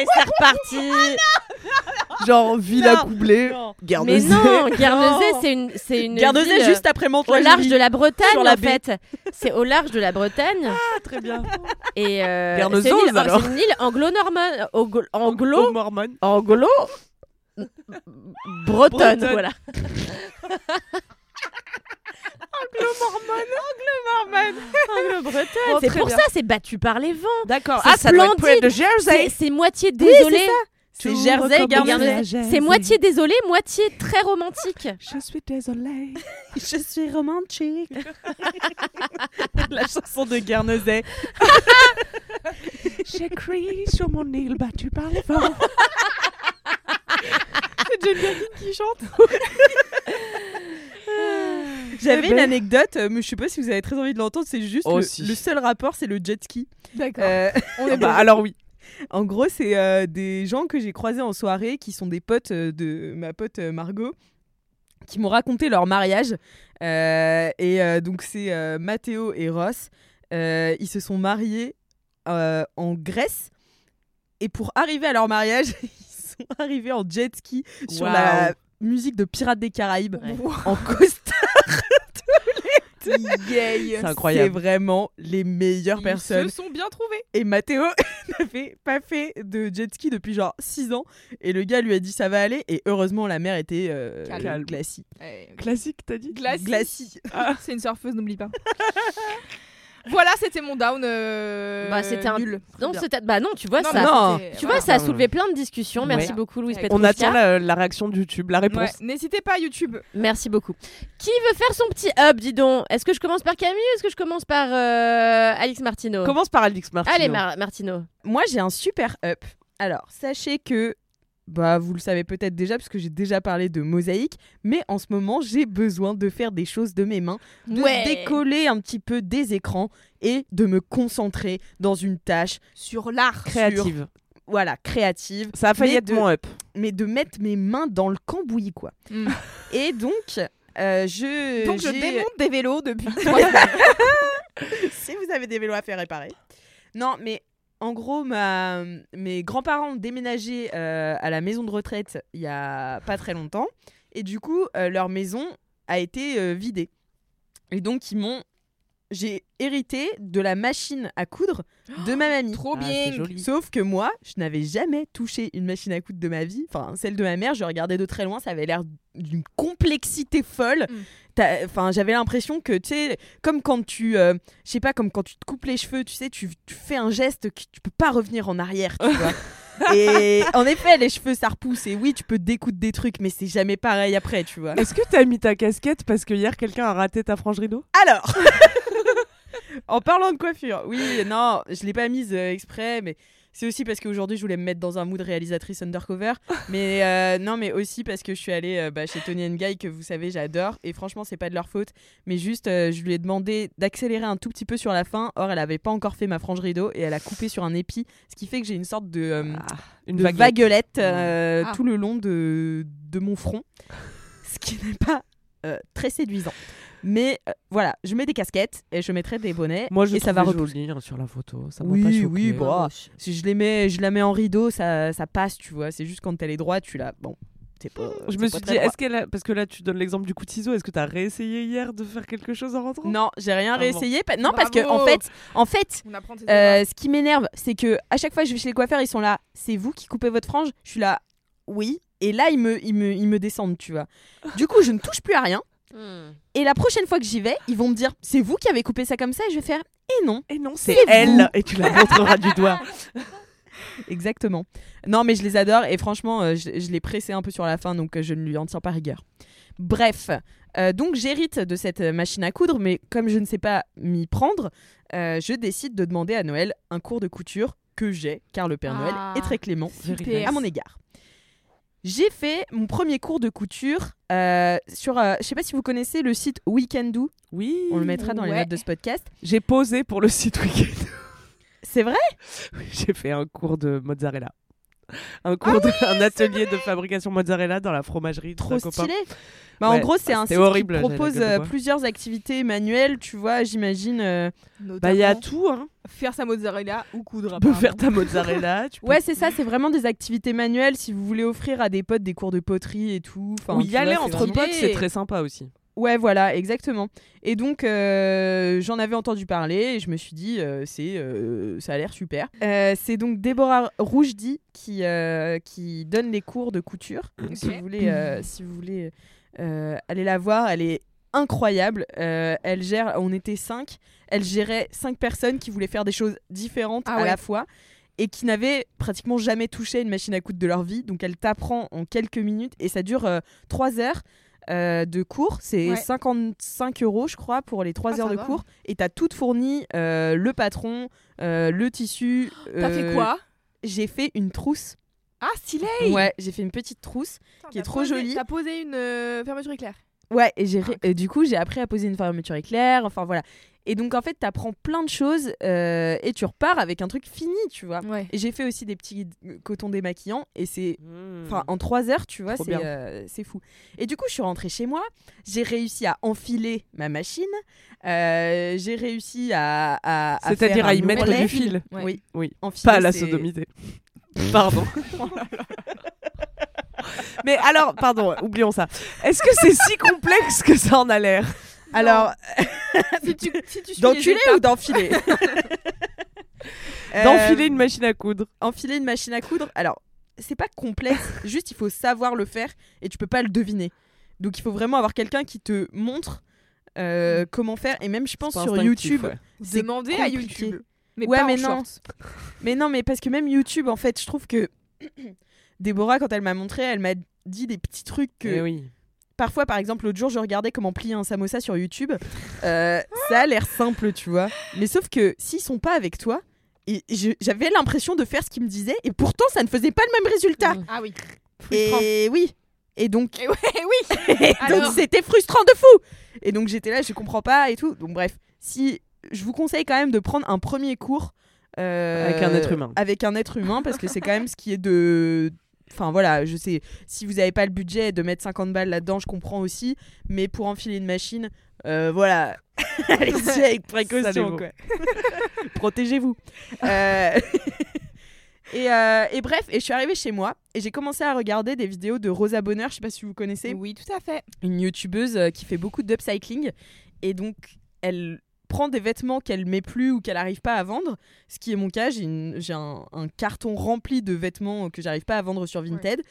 A: Ah et c'est reparti.
C: Genre Villa Coublé,
A: Mais
C: Guernesey.
A: non, Guernesey, c'est une, c'est une
G: Guernesey
A: ville
G: juste après
A: au
G: Mantes-la-Jolie.
A: large de la Bretagne
G: Sur la
A: en
G: baie.
A: fait. C'est au large de la Bretagne
C: Ah, très bien.
A: et euh,
C: Guernezose,
A: c'est une île,
C: alors.
A: c'est une île anglo-normande, anglo, anglo, anglo, bretonne,
C: Bretonne.
A: voilà. Anglo-bretonne.
C: Oh,
A: c'est pour
C: bien.
A: ça, c'est battu par les vents.
C: D'accord. Ah, ça doit être de
A: C'est
C: Jersey.
A: c'est moitié désolé.
G: C'est Jersey.
A: C'est moitié désolé, moitié très romantique.
C: Je suis désolée.
G: Je suis romantique. La chanson de Guernesey.
C: J'écris sur mon île battue par les vents.
B: C'est Jane Birkin qui chante.
G: J'avais une anecdote, euh, mais je sais pas si vous avez très envie de l'entendre. C'est juste
C: Oh,
G: le,
C: si.
G: le seul rapport, c'est le jet ski.
B: D'accord.
G: Euh,
C: On est bah, alors oui.
G: En gros, c'est euh, des gens que j'ai croisés en soirée qui sont des potes euh, de ma pote euh, Margot qui m'ont raconté leur mariage. Euh, et euh, donc, c'est euh, Mathéo et Ross. Euh, ils se sont mariés euh, en Grèce. Et pour arriver à leur mariage, ils sont arrivés en jet ski sur la musique de Pirates des Caraïbes
A: Ouais.
G: en costard.
C: C'est
G: C'est
C: incroyable.
G: vraiment les meilleures personnes.
B: Ils se sont bien trouvés.
G: Et Mathéo n'avait pas fait de jet ski depuis genre 6 ans. Et le gars lui a dit ça va aller. Et heureusement, la mer était euh,
C: Calme.
G: glacie.
C: Classique, t'as dit?
B: Glacie.
G: Glacie.
B: C'est une surfeuse, n'oublie pas. voilà, c'était mon down. euh,
A: Bah, c'était un-
B: nul.
A: Non, bah non, tu vois
B: Non,
A: ça.
G: Non.
A: Tu
B: voilà.
A: vois, ça a soulevé plein de discussions. Merci
B: Ouais.
A: beaucoup, Louise
B: On
A: Petrouchka.
C: On attend la, la réaction de YouTube, la
B: Ouais,
C: réponse.
B: N'hésitez pas à YouTube.
A: Merci beaucoup. Qui veut faire son petit up, dis donc? Est-ce que je commence par Camille ou est-ce que je commence par euh, Alix Martino
C: Commence par Alix Martino.
A: Allez, Mar- Martino.
G: Moi, j'ai un super up. Alors, sachez que. Bah, vous le savez peut-être déjà, puisque j'ai déjà parlé de mosaïque, mais en ce moment, j'ai besoin de faire des choses de mes mains, de
A: Ouais.
G: décoller un petit peu des écrans et de me concentrer dans une tâche
B: Sur l'art.
C: Créative.
G: voilà, créative,
C: Ça a failli être
G: de-
C: mon up.
G: mais de mettre mes mains dans le cambouis, quoi.
B: Mm.
G: Et donc, euh, je.
B: Donc je démonte des vélos depuis
G: si vous avez des vélos à faire réparer. Non, mais en gros, ma... mes grands-parents ont déménagé euh, à la maison de retraite il y a pas très longtemps. Et du coup, euh, leur maison a été euh, vidée. Et donc, ils m'ont. J'ai hérité de la machine à coudre de ma mamie.
B: Trop
C: Ah, c'est
B: bien.
C: joli.
G: Sauf que moi, je n'avais jamais touché une machine à coudre de ma vie. Enfin, celle de ma mère, je regardais de très loin, ça avait l'air d'une complexité folle.
B: Mm.
G: Enfin, j'avais l'impression que, tu sais, comme quand tu, euh, je sais pas, comme quand tu te coupes les cheveux, tu sais, tu, tu fais un geste que tu peux pas revenir en arrière, tu vois. Et en effet, les cheveux, ça repousse. Et oui, tu peux découdre des trucs, mais c'est jamais pareil après, tu vois.
C: Est-ce que t'as mis ta casquette parce que hier quelqu'un a raté ta frange rideau?
G: Alors, en parlant de coiffure, oui, non, je l'ai pas mise euh, exprès, mais c'est aussi parce qu'aujourd'hui je voulais me mettre dans un mood réalisatrice undercover. mais euh, non, mais aussi parce que je suis allée euh, bah, chez Tony Guy, que vous savez, j'adore. Et franchement, c'est pas de leur faute. Mais juste, euh, je lui ai demandé d'accélérer un tout petit peu sur la fin. Or, elle avait pas encore fait ma frange rideau et elle a coupé sur un épi, ce qui fait que j'ai une sorte de. euh,
C: Une
G: de
C: vaguelette.
B: Ah.
G: tout le long de, de mon front, ce qui n'est pas euh, très séduisant. Mais euh, voilà, je mets des casquettes et je mettrai des bonnets
C: Moi je
G: et ça va
C: joli hein, sur la photo. Ça m'a
G: Oui,
C: pas choqué.
G: oui, bah, Si je les mets, je la mets en rideau, ça, ça passe, tu vois. C'est juste quand elle est droite, tu la. Bon, c'est pas.
C: Je me
G: pas
C: suis dit, est-ce qu'elle a... parce que là tu donnes l'exemple du coup de ciseau, est-ce que t'as réessayé hier de faire quelque chose en rentrant?
G: Non, j'ai rien
C: Ah bon.
G: réessayé. pa- Non, parce que en fait, en fait, Euh, ce qui m'énerve, c'est que à chaque fois que je vais chez les coiffeurs, ils sont là. C'est vous qui coupez votre frange? Je suis là. Oui. Et là, ils me, ils me, ils me descendent, tu vois. Du coup, je ne touche plus à rien.
A: Hmm.
G: Et la prochaine fois que j'y vais, ils vont me dire C'est vous qui avez coupé ça comme ça Et je vais faire Et non,
C: Et non, c'est elle.
G: vous.
C: Et tu la montreras du doigt.
G: exactement. Non, mais je les adore et franchement, euh, je, je l'ai pressé un peu sur la fin, donc euh, je ne lui en tiens pas rigueur. Bref, euh, donc j'hérite de cette machine à coudre, mais comme je ne sais pas m'y prendre, euh, je décide de demander à Noël un cours de couture que j'ai, car le Père Noël
B: Ah,
G: est très clément
B: super.
G: à mon égard. J'ai fait mon premier cours de couture euh, sur, euh, je sais pas si vous connaissez le site Weekendoo,
C: Oui.
G: on le mettra dans les
B: Ouais.
G: notes de ce podcast.
C: J'ai posé pour le site week
G: C'est vrai?
C: J'ai fait un cours de mozzarella. Un cours de, un atelier de fabrication mozzarella dans la fromagerie.
G: Trop stylé. Bah, en gros, c'est
C: bah,
G: un site
C: horrible,
G: qui propose euh, plusieurs activités manuelles, tu vois, j'imagine. euh,
C: Bah, il y a tout, hein.
B: Faire sa mozzarella ou coudre.
C: Tu peux faire ta mozzarella. Tu peux...
G: Ouais, c'est ça, c'est vraiment des activités manuelles si vous voulez offrir à des potes des cours de poterie et tout. Enfin,
C: y aller entre potes, c'est très sympa aussi.
G: Ouais, voilà, exactement. Et donc, euh, j'en avais entendu parler et je me suis dit, euh, c'est, euh, ça a l'air super. Euh, c'est donc Déborah Rougedi qui, euh, qui donne les cours de couture. Donc, si vous voulez, euh, si vous voulez euh, aller la voir, elle est incroyable. Euh, elle gère, on était cinq, elle gérait cinq personnes qui voulaient faire des choses différentes
B: Ah
G: à
B: ouais.
G: la fois et qui n'avaient pratiquement jamais touché une machine à coudre de leur vie. Donc elle t'apprend en quelques minutes et ça dure euh, trois heures. Euh, de cours, c'est
B: Ouais.
G: 55 euros je crois pour les 3
B: Ah,
G: heures de
B: va.
G: cours et t'as tout fourni, euh, le patron, euh, le tissu.
B: T'as fait quoi?
G: J'ai fait une trousse.
B: Ah, stylé
G: Ouais, j'ai fait une petite trousse qui est trop
B: posé-
G: jolie.
B: T'as posé une fermeture éclair.
G: Ouais, et, j'ai et du coup, j'ai appris à poser une fermeture éclair. Enfin, voilà. Et donc, en fait, t'apprends plein de choses euh, et tu repars avec un truc fini, tu vois.
B: Ouais.
G: Et j'ai fait aussi des petits euh, cotons démaquillants et c'est.
C: Mmh.
G: Enfin, en trois heures, tu vois, c'est euh, fou. Et du coup, je suis rentrée chez moi. J'ai réussi à enfiler ma machine. Euh, j'ai réussi à. à- à
C: C'est-à-dire à y mettre du fil.
B: Ouais.
G: Oui,
C: Oui.
G: enfiler,
C: Pas à la sodomité. Pardon. Mais alors, pardon, oublions ça. Est-ce que c'est si complexe que ça en a l'air?
G: Alors,
B: si tu, si
G: d'enculer ou d'enfiler?
C: D'enfiler
G: Euh,
C: une machine à coudre.
G: enfiler une machine à coudre. Alors, c'est pas complexe, juste il faut savoir le faire et tu peux pas le deviner. Donc il faut vraiment avoir quelqu'un qui te montre euh, comment faire et même je pense sur YouTube.
C: ouais.
B: Demander à. YouTube. Mais
G: Ouais,
B: pas
G: mais
B: en
G: non. Mais non, mais parce que même YouTube en fait, je trouve que Déborah quand elle m'a montré, elle m'a dit des petits trucs que
C: Eh oui.
G: parfois par exemple l'autre jour je regardais comment plier un samosa sur YouTube. Euh, ça a l'air simple, tu vois. Mais sauf que s'ils sont pas avec toi et j'avais l'impression de faire ce qu'ils me disaient et pourtant ça ne faisait pas le même résultat.
B: Ah oui.
G: Et oui. Et donc,
B: Et ouais, oui.
G: et donc c'était frustrant de fou. Et donc j'étais là, je comprends pas et tout. Donc bref, si je vous conseille quand même de prendre un premier cours euh,
C: Avec un être humain.
G: Avec un être humain parce que c'est quand même ce qui est de Enfin voilà, je sais, si vous n'avez pas le budget de mettre 50 balles là-dedans, je comprends aussi. Mais pour enfiler une machine, euh, voilà, allez-y avec précaution. Protégez-vous. Euh, et, euh, et bref, et je suis arrivée chez moi et j'ai commencé à regarder des vidéos de Rosa Bonheur, je sais pas si vous connaissez
B: Oui, tout à fait.
G: une youtubeuse qui fait beaucoup d'upcycling et donc elle prend des vêtements qu'elle met plus ou qu'elle n'arrive pas à vendre, ce qui est mon cas, j'ai, une- j'ai un, un carton rempli de vêtements que j'arrive pas à vendre sur Vinted.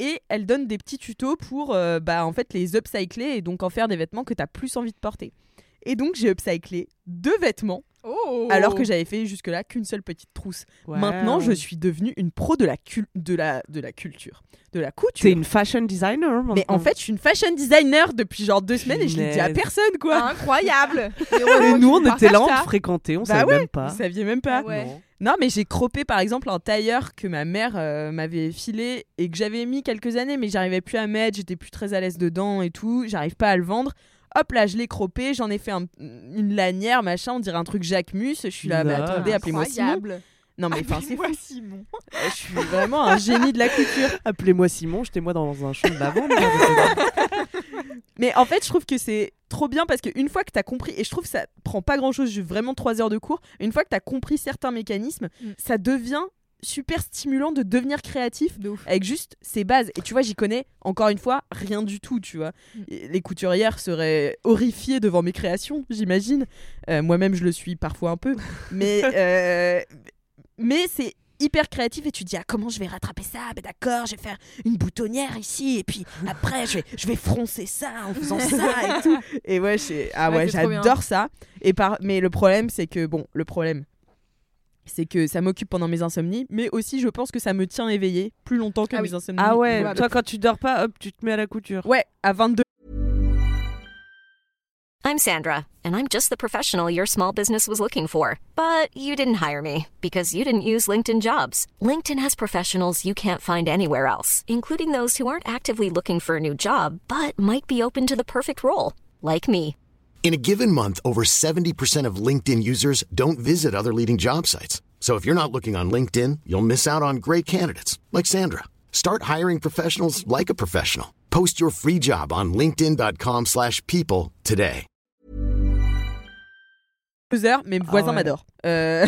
G: Et elle donne des petits tutos pour euh, bah, en fait les upcycler et donc en faire des vêtements que tu as plus envie de porter. Et donc j'ai upcyclé deux vêtements
B: Oh.
G: alors que j'avais fait jusque-là qu'une seule petite trousse. Maintenant, je suis devenue une pro de la, cul- de la, de la culture, de la couture.
C: T'es une fashion designer
G: Mais en fait, je suis une fashion designer depuis genre deux semaines et je l'ai dit à personne, quoi.
B: Incroyable.
C: Et nous, on était là, on te fréquentait, on
G: Bah
C: savait
G: ouais,
C: même pas.
G: Vous saviez même pas.
B: Ouais.
C: Non.
G: Non, mais j'ai croppé par exemple un tailleur que ma mère euh, m'avait filé et que j'avais mis quelques années, mais j'arrivais plus à mettre, j'étais plus très à l'aise dedans et tout, j'arrive pas à le vendre. Hop là, je l'ai croppé, j'en ai fait un- une lanière, machin, on dirait un truc Jacquemus. Je suis là, mais
C: Nice.
G: attendez, appelez-moi Simon.
B: Incroyable.
G: Non, mais enfin, c'est fou.
B: Appelez-moi Simon.
G: Je suis vraiment un génie de la couture.
C: Appelez-moi Simon, j'étais-moi dans un champ de lavande.
G: Mais en fait, je trouve que c'est trop bien parce qu'une fois que tu as compris, et je trouve que ça prend pas grand chose, vraiment 3 heures de cours, une fois que tu as compris certains mécanismes,
B: Mm.
G: ça devient super stimulant de devenir créatif
B: De
G: avec juste ces bases. Et tu vois, j'y connais encore une fois rien du tout, tu vois.
B: Mm.
G: Et Les couturières seraient horrifiées devant mes créations, j'imagine. Euh, Moi-même, je le suis parfois un peu. Mais, euh, mais c'est hyper créatif et tu te dis ah, comment je vais rattraper ça? Ben d'accord, je vais faire une boutonnière ici et puis après je vais, je vais froncer ça en faisant ça et tout. Et ouais, ah
B: Ouais,
G: j'adore ça. Et par... Mais le problème, c'est que bon, le problème, c'est que ça m'occupe pendant mes insomnies, mais aussi je pense que ça me tient éveillé plus longtemps que
B: Ah
G: mes
B: oui.
G: insomnies.
C: Ah ouais,
B: Voilà.
C: toi quand tu dors pas, hop, tu te mets à la couture.
G: Ouais, à 22
H: I'm Sandra, and I'm just the professional your small business was looking for. But you didn't hire me because you didn't use LinkedIn jobs. LinkedIn has professionals you can't find anywhere else, including those who aren't actively looking for a new job but might be open to the perfect role, like me.
I: In a given month, over 70% of LinkedIn users don't visit other leading job sites. So if you're not looking on LinkedIn, you'll miss out on great candidates like Sandra. Start hiring professionals like a professional. Post your free job on linkedin.com/people slash people today.
G: mes voisins
C: ouais.
G: m'adorent. Euh,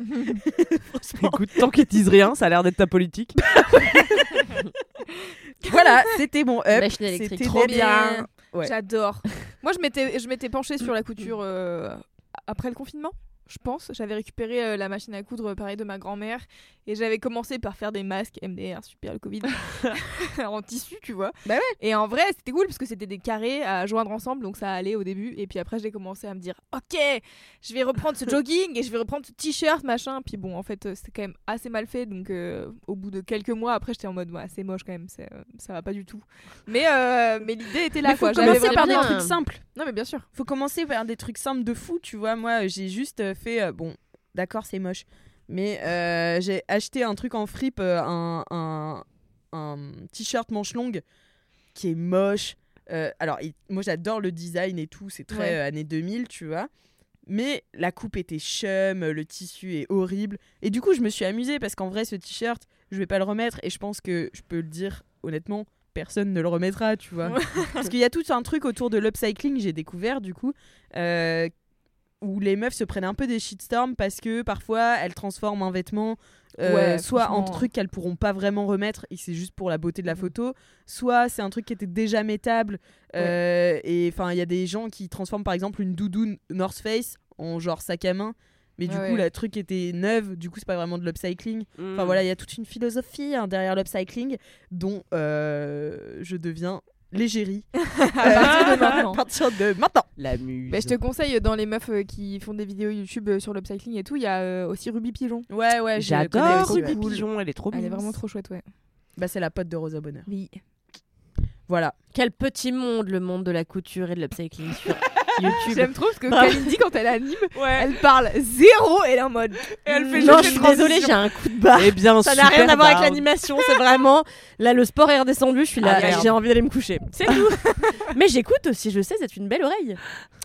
C: Écoute, tant qu'ils disent rien, ça a l'air d'être ta politique.
G: voilà, c'était mon up.
A: Machine électrique,
G: C'était
A: trop
G: d'être-
A: bien.
G: Ouais.
B: J'adore. Moi, je m'étais, je m'étais penchée sur la couture euh, après le confinement. Je pense, j'avais récupéré euh, la machine à coudre, pareil, de ma grand-mère, et j'avais commencé par faire des masques MDR, super le Covid, en tissu, tu vois.
G: Bah ouais.
B: Et en vrai, c'était cool parce que c'était des carrés à joindre ensemble, donc ça allait au début. Et puis après, j'ai commencé à me dire, ok, je vais reprendre ce jogging et je vais reprendre ce t-shirt, machin. Puis bon, en fait, euh, c'était quand même assez mal fait, donc euh, au bout de quelques mois, après, j'étais en mode, ouais, c'est moche quand même, euh, ça va pas du tout. Mais, euh, mais l'idée était là,
G: Mais faut
B: quoi. J'avais
G: commencer par des trucs simples.
B: Non, mais bien sûr.
G: Faut commencer par des trucs simples de fou, tu vois. Moi, j'ai juste euh, fait. euh, bon, d'accord, c'est moche. Mais euh, j'ai acheté un truc en fripe, euh, un, un, un t-shirt manche longue qui est moche. Euh, alors, il- moi, j'adore le design et tout. C'est très
B: Ouais.
G: années 2000, tu vois. Mais la coupe était chum, le tissu est horrible. Et du coup, je me suis amusée parce qu'en vrai, ce t-shirt, je vais pas le remettre. Et je pense que je peux le dire honnêtement, personne ne le remettra, tu vois. Parce qu'il y a tout un truc autour de l'upcycling, j'ai découvert du coup, euh, où les meufs se prennent un peu des shitstorms parce que parfois elles transforment un vêtement. euh,
B: Ouais,
G: soit en truc qu'elles pourront pas vraiment remettre et c'est juste pour la beauté de la photo, soit c'est un truc qui était déjà métable euh, et enfin il y a des gens qui transforment par exemple une doudoune North Face en genre sac à main mais du coup
B: ouais.
G: le truc était neuve du coup c'est pas vraiment de l'upcycling. Enfin voilà, il y a toute une philosophie hein, derrière l'upcycling dont euh, je deviens l'égérie
B: À partir de maintenant.
G: à partir de maintenant.
C: La muse.
B: Bah, je te conseille dans les meufs euh, qui font des vidéos YouTube euh, sur l'upcycling et tout, il y a euh, aussi Ruby Pigeon.
G: Ouais, ouais, je connais
C: J'adore Ruby. Pigeon, elle est trop
B: Elle est
C: mignonne.
B: vraiment trop chouette, ouais.
G: Bah, c'est la pote de Rosa Bonheur.
B: Oui.
G: Voilà.
A: Quel petit monde, le monde de la couture et de l'upcycling sur YouTube.
B: J'aime trop parce que. Kalindi, quand elle anime, elle parle zéro et elle est en mode.
C: elle fait
A: Non, je suis désolée, j'ai un coup de barre.
C: Eh bien,
A: Ça n'a rien à voir avec
C: down.
A: l'animation, c'est vraiment. Là, le sport est redescendu, je suis là,
C: Ah,
A: j'ai envie d'aller me coucher. C'est tout. Mais j'écoute aussi, je sais, c'est une belle oreille.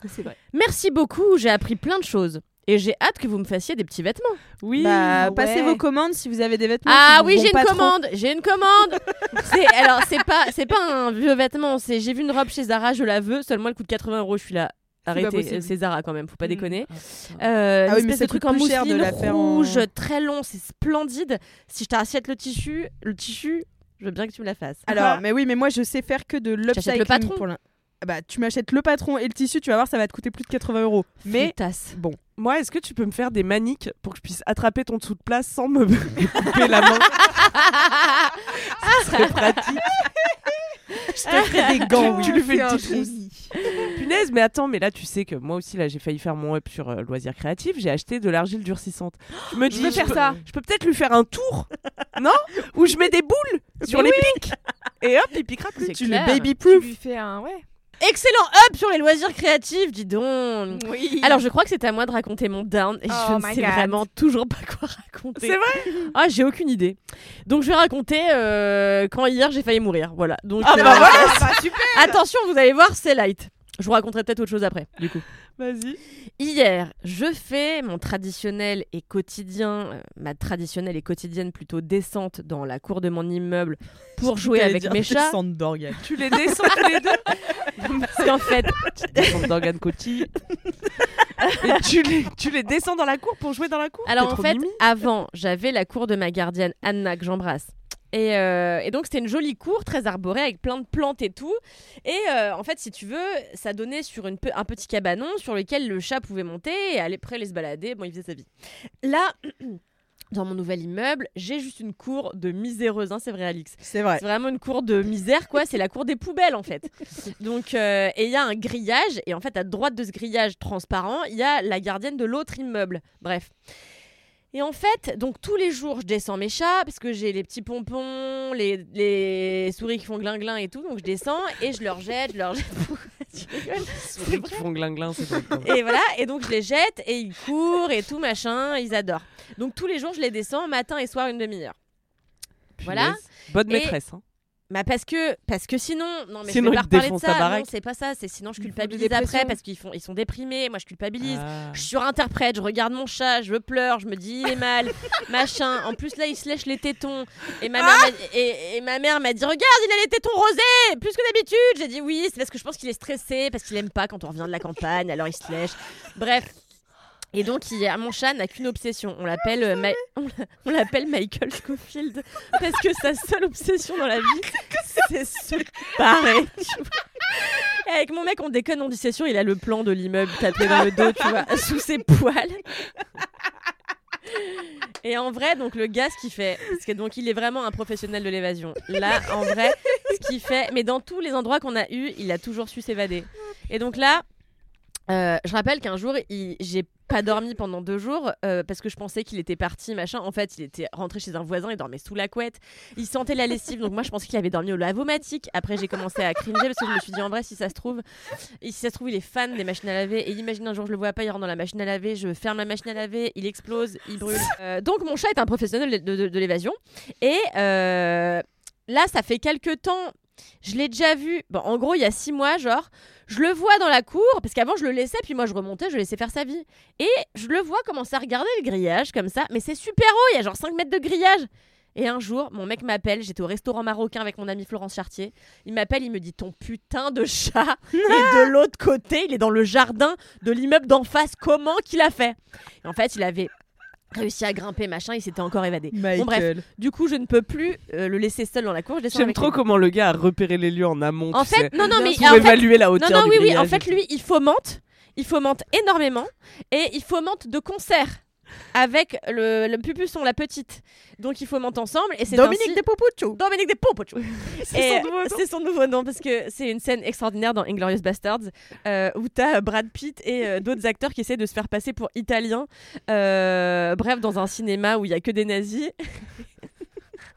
B: C'est vrai.
A: Merci beaucoup, j'ai appris plein de choses. Et j'ai hâte que vous me fassiez des petits vêtements.
C: Oui.
G: Bah,
B: ouais.
G: passez vos commandes si vous avez des vêtements.
A: Ah oui, j'ai une commande, j'ai une commande. alors c'est pas c'est pas un vieux vêtement, c'est j'ai vu une robe chez Zara, je la veux, seulement elle coûte 80 euros, je suis là.
B: Pas
A: Arrêtez,
B: possible.
A: euh, c'est Zara quand même, faut pas
B: Mm.
A: déconner.
G: Ah,
A: Euh,
G: oui,
A: une
G: mais ça
A: de truc en
G: plus cher de
A: mousseline
G: la faire en-
A: rouge, très long, c'est splendide. Si je t'assiette le tissu, le tissu, je veux bien que tu me la fasses.
G: Alors, mais oui, mais moi je sais faire que de l'upcycling.
A: le patron
G: pour l'in- Ah Bah, tu m'achètes le patron et le tissu, tu vas voir, ça va te coûter plus de 80 euros.
C: Mais-.
G: Bon.
C: Moi, est-ce que tu peux me faire des maniques pour que je puisse attraper ton dessous de place sans me couper la main? Ce serait pratique.
G: Je te ferai des gants, oui.
C: Tu lui fais petite trousse. Punaise, mais attends, mais là, tu sais que moi aussi, là, j'ai failli faire mon up sur euh, loisirs créatifs. J'ai acheté de l'argile durcissante. Je me dis,
B: Je veux faire
C: peux-
B: ça.
C: Je peux peut-être lui faire un tour, non? Où je mets des boules sur les pics. Et hop, il piquera plus.
G: Tu
A: clair.
G: le baby
B: Tu lui fais un. Ouais.
A: Excellent up sur les loisirs créatifs, dis donc.
B: Oui.
A: Alors je crois que c'est à moi de raconter mon down et
B: Oh
A: je ne
B: my
A: sais
B: God.
A: vraiment toujours pas quoi raconter.
C: C'est vrai
A: Ah j'ai aucune idée. Donc je vais raconter euh, quand hier j'ai failli mourir. Voilà. Donc
C: Ah bah voilà,
B: bah, super.
A: attention vous allez voir c'est light. Je vous raconterai peut-être autre chose après. Du coup.
C: Vas-y.
A: Hier, je fais mon traditionnel et quotidien, euh, ma traditionnelle et quotidienne plutôt descente dans la cour de mon immeuble pour jouer avec
G: dire
A: mes chats.
C: Tu les descends tous les deux
A: Parce qu'en fait,
C: Descends d'organes cotis. Et tu les, tu les descends dans la cour pour jouer dans la cour?
A: Alors en fait,
C: mimi.
A: avant, j'avais la cour de ma gardienne Anna que j'embrasse. Et, euh, et donc c'était une jolie cour très arborée avec plein de plantes et tout. Et euh, en fait, si tu veux, ça donnait sur une pe- un petit cabanon sur lequel le chat pouvait monter et aller près les se balader. Bon, il faisait sa vie. Là, dans mon nouvel immeuble, j'ai juste une cour de miséreuse, hein, c'est vrai Alix.
G: C'est vrai.
A: C'est vraiment une cour de misère, quoi. C'est la cour des poubelles, en fait. Donc, euh, et il y a un grillage, et en fait, à droite de ce grillage transparent, il y a la gardienne de l'autre immeuble. Bref. Et en fait, donc tous les jours, je descends mes chats parce que j'ai les petits pompons, les, les souris qui font glin-glin et tout. Donc je descends et je leur jette, je leur jette.
C: Qui font
A: et voilà, et donc je les jette et ils courent et tout machin, ils adorent. Donc tous les jours, je les descends matin et soir une demi-heure. Voilà.
C: Bonne
A: Et-
C: maîtresse. hein.
A: Bah parce que parce que sinon non mais
C: Sinon,
A: je vais pas reparler de ça. c'est pas ça c'est sinon je culpabilise après parce qu'ils font ils sont déprimés. Moi je culpabilise.
C: Ah.
A: je surinterprète je regarde mon chat je pleure je me dis il est mal machin. En plus là il se lèche les tétons. Et ma mère m'a- et, et ma mère m'a dit regarde il a les tétons rosés plus que d'habitude. J'ai dit oui c'est parce que je pense qu'il est stressé parce qu'il aime pas quand on revient de la campagne alors il se lèche. Bref et donc, il mon chat n'a qu'une obsession. On l'appelle euh, Ma- on l'a- on l'appelle Michael Scofield parce que sa seule obsession dans la vie, c'est se barrer. Et avec mon mec, on déconne, on dit c'est sûr, il a le plan de l'immeuble tatoué dans le dos, tu vois, sous ses poils. Et en vrai, donc le gars, ce qu'il fait, parce que donc il est vraiment un professionnel de l'évasion. Là, en vrai, ce qu'il fait, mais dans tous les endroits qu'on a eu, il a toujours su s'évader. Et donc là, euh, je rappelle qu'un jour, j'ai pas dormi pendant deux jours euh, parce que je pensais qu'il était parti, machin. En fait, il était rentré chez un voisin, il dormait sous la couette. Il sentait la lessive, donc moi je pensais qu'il avait dormi au lavomatique. Après, j'ai commencé à cringer parce que je me suis dit en vrai, si ça se trouve, si ça se trouve, il est fan des machines à laver. Et imagine un jour, je le vois pas, il rentre dans la machine à laver, je ferme la machine à laver, il explose, il brûle. Euh, donc mon chat est un professionnel de, l'évasion. Et là, ça fait quelques temps. Je l'ai déjà vu, en gros, il y a six mois, genre, je le vois dans la cour, parce qu'avant, je le laissais, puis moi, je remontais, je laissais faire sa vie. Et je le vois commencer à regarder le grillage, comme ça, mais c'est super haut, il y a genre 5 mètres de grillage. Et un jour, mon mec m'appelle, j'étais au restaurant marocain avec mon ami Florence Chartier. Il m'appelle, il me dit Ton putain de chat est de l'autre côté, il est dans le jardin de l'immeuble d'en face, comment qu'il a fait? Et en fait, il avait réussi à grimper, machin, il s'était encore évadé. Bon, bref, du coup, je ne peux plus euh, le laisser seul dans la cour,
C: J'aime trop
A: lui.
C: comment le gars a repéré les lieux en amont.
A: En fait,
C: sais,
A: non, non, mais
C: pour
A: en fait,
C: évaluer la
A: non,
C: hauteur
A: non,
C: du
A: oui, oui. En fait, lui, il fomente. Il fomente énormément. Et il fomente de concert avec le, le pupusson, la petite. Donc, il fomente ensemble. Et c'est
G: Dominique
A: ainsi-. Dominique.
C: C'est
A: Et
C: son nouveau nom.
A: C'est son nouveau nom parce que c'est une scène extraordinaire dans Inglorious Bastards euh, où t'as Brad Pitt et euh, d'autres acteurs qui essaient de se faire passer pour italiens. Euh, bref, dans un cinéma où il y a que des nazis.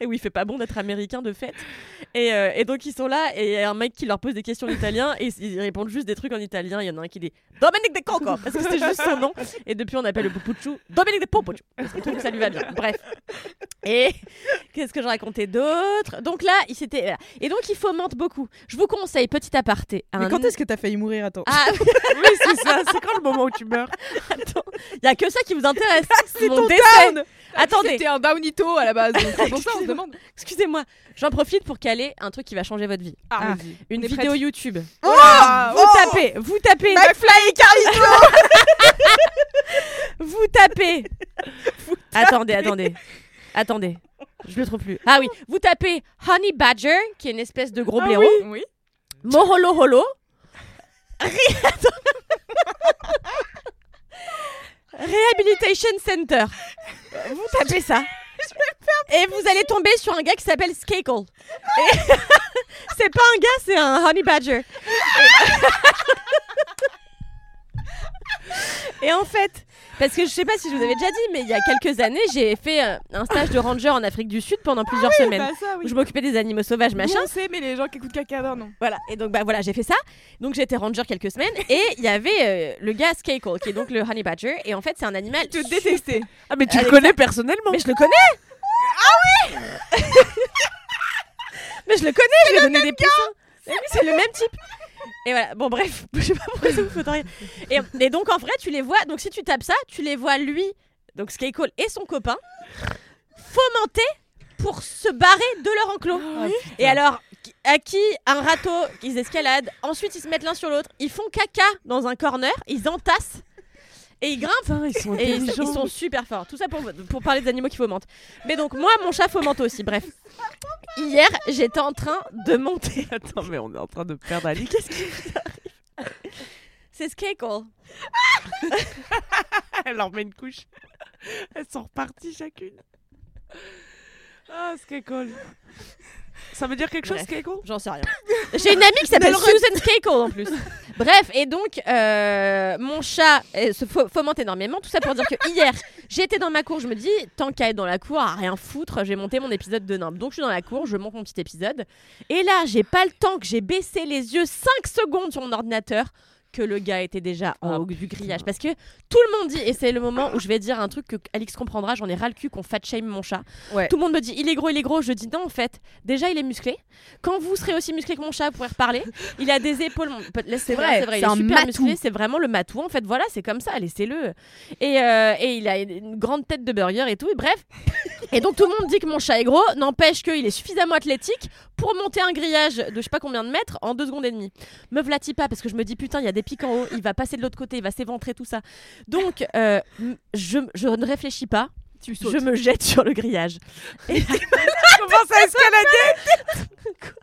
A: Et où il fait pas bon d'être américain de fait. Et, euh, et donc ils sont là et il y a un mec qui leur pose des questions en italien et ils répondent juste des trucs en italien. Il y en a un qui dit Dominique De Coco parce que c'est juste son nom. Et depuis on appelle le Pupuchu Dominique De Popochu parce qu'il trouve que ça lui va bien. Bref. Et qu'est-ce que je racontais d'autre? Donc là, il s'était voilà. et donc il fomente beaucoup. Je vous conseille petit aparté.
G: Mais
A: un-
G: quand est-ce que t'as failli mourir Attends.
A: ah,
C: Oui, c'est ça. C'est quand le moment où tu meurs?
A: Attends, il y a que ça qui vous intéresse.
G: c'est
A: Mon décès. Attendez,
B: C'était un downito à la base. donc C'est pour ça on se demande.
A: excusez-moi. J'en profite pour caler un truc qui va changer votre vie.
G: Ah.
A: Une
B: On est
A: vidéo
B: prête.
A: YouTube.
B: Ah,
A: Vous tapez, vous tapez,
G: McFly et Carlito
A: vous tapez. attendez, attendez, attendez. Je le trouve plus. Ah oui, vous tapez Honey Badger, qui est une espèce de gros blaireau.
B: Oui.
A: Moholo Holo. Rehabilitation Center. Vous tapez ça. Et vous allez tomber sur un gars qui s'appelle Skakel. C'est pas un gars, c'est un honey badger. Et en fait, parce que je sais pas si je vous avais déjà dit, mais il y a quelques années, j'ai fait euh, un stage de ranger en Afrique du Sud pendant plusieurs semaines.
B: Bah ça, oui.
A: Où je m'occupais des animaux sauvages, machin.
B: On sait, mais les gens qui écoutent caca, non.
A: Voilà, et donc bah voilà, j'ai fait ça. Donc j'étais ranger quelques semaines et il y avait euh, le gars Skakel qui est donc le honey badger et en fait c'est un animal.
B: Je te détestais.
C: Ah, mais tu le
A: Alexa-
C: connais personnellement
A: Mais je le connais. Ah oui. Mais je le connais, je lui ai donné des poussins. Mais oui, c'est le même type. Et voilà, bon bref, je sais pas pourquoi ça vous fait rire. Et, et donc en vrai, tu les vois, donc si tu tapes ça, tu les vois lui, donc Skakel et son copain, fomenter pour se barrer de leur enclos. et alors, à qui un râteau, ils escaladent, ensuite ils se mettent l'un sur l'autre, ils font caca dans un corner, ils entassent et ils grimpent.
C: ils sont
A: Et ils, ils sont super forts. Tout ça pour, pour parler des animaux qui fomentent. Mais donc, moi, mon chat fomente aussi. Bref. Hier, j'étais en train de monter.
C: Attends, mais on est en train de perdre Ali.
A: Qu'est-ce qui vous arrive C'est Skakel.
C: Elle en met une couche. Elles sont reparties chacune. Ah, Skekol. Ça veut dire quelque chose. Skekol
A: J'en sais rien. J'ai une amie qui s'appelle. Susan Skakel en plus. Bref, et donc euh, mon chat euh, se fo- fomente énormément. Tout ça pour dire que hier, j'étais dans ma cour. Je me dis, tant qu'à être dans la cour, à rien foutre, j'ai monté mon épisode de Nimbe. Donc je suis dans la cour, je monte mon petit épisode. Et là, j'ai pas le temps que j'ai baissé les yeux 5 secondes sur mon ordinateur que le gars était déjà en
C: Ah,
A: haut du grillage. Parce que tout le monde dit, et c'est le moment où je vais dire un truc que Alix comprendra, j'en ai ras le cul qu'on fat shame mon chat.
G: Ouais.
A: Tout le monde me dit, il est gros, il est gros. Je dis non, en fait, déjà il est musclé. Quand vous serez aussi musclé que mon chat, vous pourrez reparler. Il a des épaules.
G: C'est vrai,
A: c'est vrai, il
G: c'est
A: est super
G: matou.
A: musclé. C'est vraiment le matou. En fait, voilà, c'est comme ça. Laissez-le. Et, euh, et il a une grande tête de burger et tout. Et bref. Et donc tout le monde dit que mon chat est gros. N'empêche qu'il est suffisamment athlétique pour monter un grillage de je sais pas combien de mètres en deux secondes et demie. Me vlatis pas parce que je me dis putain, il y a des pics en haut. Il va passer de l'autre côté. Il va s'éventrer tout ça. Donc euh, je, je ne réfléchis pas.
B: Tu
A: Je me jette sur le grillage. Et
C: commence à escalader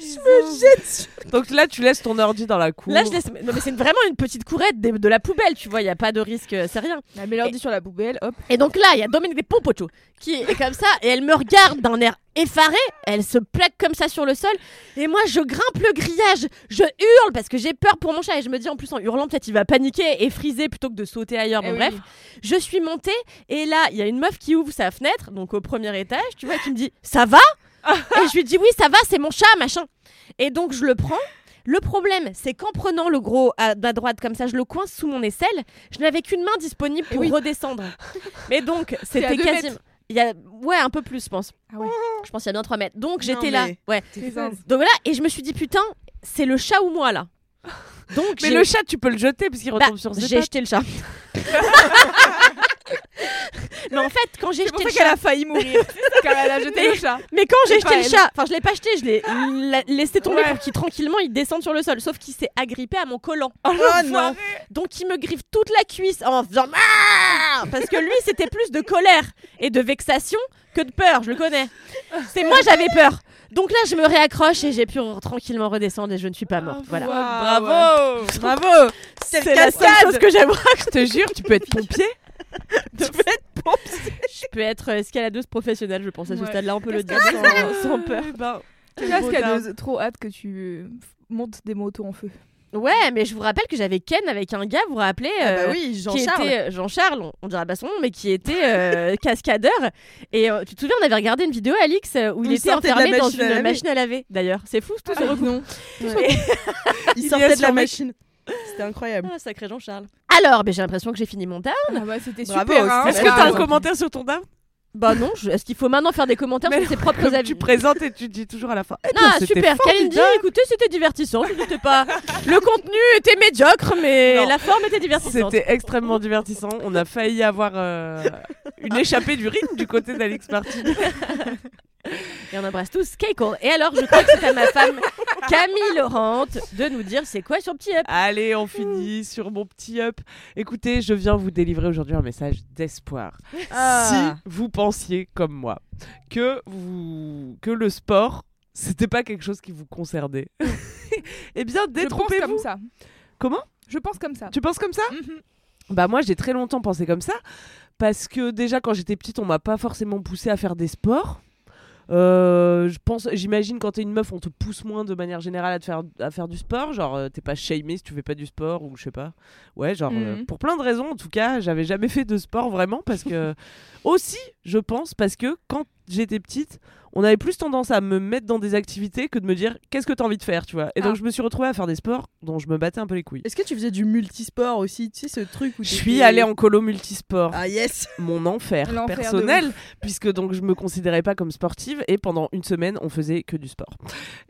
C: Je me jette Donc là, tu laisses ton ordi dans la cour.
A: Là, je laisse. Non, mais c'est vraiment une petite courette de, de la poubelle, tu vois. Il y a pas de risque, euh, c'est rien.
B: La met l'ordi sur la poubelle, hop.
A: Et donc là, il y a Dominique des Pompocho qui est comme ça et elle me regarde d'un air effaré. Elle se plaque comme ça sur le sol et moi, je grimpe le grillage, je hurle parce que j'ai peur pour mon chat et je me dis en plus en hurlant peut-être il va paniquer et friser plutôt que de sauter ailleurs.
B: Eh
A: Bon
B: oui.
A: bref, je suis montée et là, il y a une meuf qui ouvre sa fenêtre, donc au premier étage, tu vois, qui me dit ça va? Et je lui dis oui, ça va, c'est mon chat, machin. Et donc je le prends. Le problème, c'est qu'en prenant le gros à, à droite comme ça, je le coince sous mon aisselle. Je n'avais qu'une main disponible pour
B: oui.
A: redescendre. Mais donc, c'était quasiment.
B: mètres.
A: Il y a... Ouais, un peu plus, je pense.
B: Ah ouais.
A: Je pense qu'il y a bien 3 mètres. Donc j'étais là. Ouais. Donc voilà, et je me suis dit, putain, c'est le chat ou moi là? Donc
C: Mais le chat, tu peux le jeter parce qu'il
A: Bah,
C: retombe sur ses
A: j'ai jeté le chat. Mais en fait, quand j'ai
B: C'est pour
A: jeté
B: ça
A: le
B: qu'elle
A: chat.
B: a failli mourir. Car elle a jeté le chat.
A: Mais quand j'ai
B: C'est
A: jeté
B: pas
A: le
B: elle.
A: chat, enfin je l'ai pas jeté, je l'ai la- laissé tomber
B: Ouais.
A: pour qu'il tranquillement il descende sur le sol. Sauf qu'il s'est agrippé à mon collant.
G: Oh non
A: Donc il me griffe toute la cuisse en faisant Ah parce que lui c'était plus de colère et de vexation que de peur, je le connais. C'est moi j'avais peur. Donc là je me réaccroche et j'ai pu tranquillement redescendre et je ne suis pas morte. Voilà.
C: Bravo Bravo
A: C'est la seule chose que j'aimerais.
C: Je te jure, tu peux être pompier
A: Tu peux être pompier. Je peux être euh, escaladeuse professionnelle, je pense à ce
B: Ouais.
A: stade-là, on peut le dire sans, sans peur.
C: Eh ben,
B: a trop hâte que tu euh, montes des motos en feu.
A: Ouais, mais je vous rappelle que j'avais Ken avec un gars, vous vous rappelez
G: Ah bah
A: euh,
G: oui,
A: qui
G: Jean-Charles.
A: était Jean-Charles, on, on dira pas son nom, mais qui était euh, cascadeur. Et euh, tu te souviens, on avait regardé une vidéo, Alix, euh, où il
G: il
A: était enfermé dans une machine à laver. D'ailleurs, c'est fou tout ce
B: Ah,
A: recours.
B: non.
G: Il
C: Il
G: sortait
C: a
G: de la machine. C'était incroyable.
A: Ah, sacré Jean-Charles. Alors, ben, j'ai l'impression que j'ai fini mon tard.
B: Ah bah c'était super. hein.
C: Est-ce que t'as un commentaire sur ton dame
A: Bah non, je- est-ce qu'il faut maintenant faire des commentaires
C: Mais
A: sur ses propres
C: Comme
A: avis
C: tu présentes et tu dis toujours à la fin. Eh bien,
A: Ah super, Kalindi,
C: formidable.
A: écoutez, c'était divertissant, je n'étais pas... Le contenu était médiocre, mais
C: Non.
A: la forme était divertissante.
C: C'était extrêmement divertissant. On a failli avoir euh, une échappée du rythme du côté d'Alix Martin.
A: Et on embrasse tous Keiko. Et alors, je crois que c'est à ma femme Camille Laurent de nous dire c'est quoi son petit up.
C: Allez, on finit sur mon petit up. Écoutez, je viens vous délivrer aujourd'hui un message d'espoir.
G: Ah.
C: Si vous pensiez comme moi que vous que le sport c'était pas quelque chose qui vous concernait, eh bien détrompez-vous.
B: comme ça.
C: Comment?
B: Je pense comme ça.
C: Tu penses comme ça?
B: Mhm.
C: Bah moi j'ai très longtemps pensé comme ça parce que déjà quand j'étais petite on m'a pas forcément poussé à faire des sports. Euh, je pense, j'imagine quand t'es une meuf, on te pousse moins de manière générale à, te faire, à faire du sport. Genre, euh, t'es pas shamé si tu fais pas du sport ou je sais pas. Ouais, genre, euh,
B: Mhm.
C: pour plein de raisons, en tout cas, j'avais jamais fait de sport vraiment parce que. Aussi, je pense, parce que quand j'étais petite, on avait plus tendance à me mettre dans des activités que de me dire qu'est-ce que t'as envie de faire, tu vois. Et donc,
B: Ah.
C: je me suis retrouvée à faire des sports dont je me battais un peu les couilles.
G: Est-ce que tu faisais du multisport aussi Tu sais, ce truc où
C: Je suis allée en colo multisport.
G: Ah yes
C: mon enfer, personnel, puisque donc je me considérais pas comme sportive et pendant une semaine on faisait que du sport.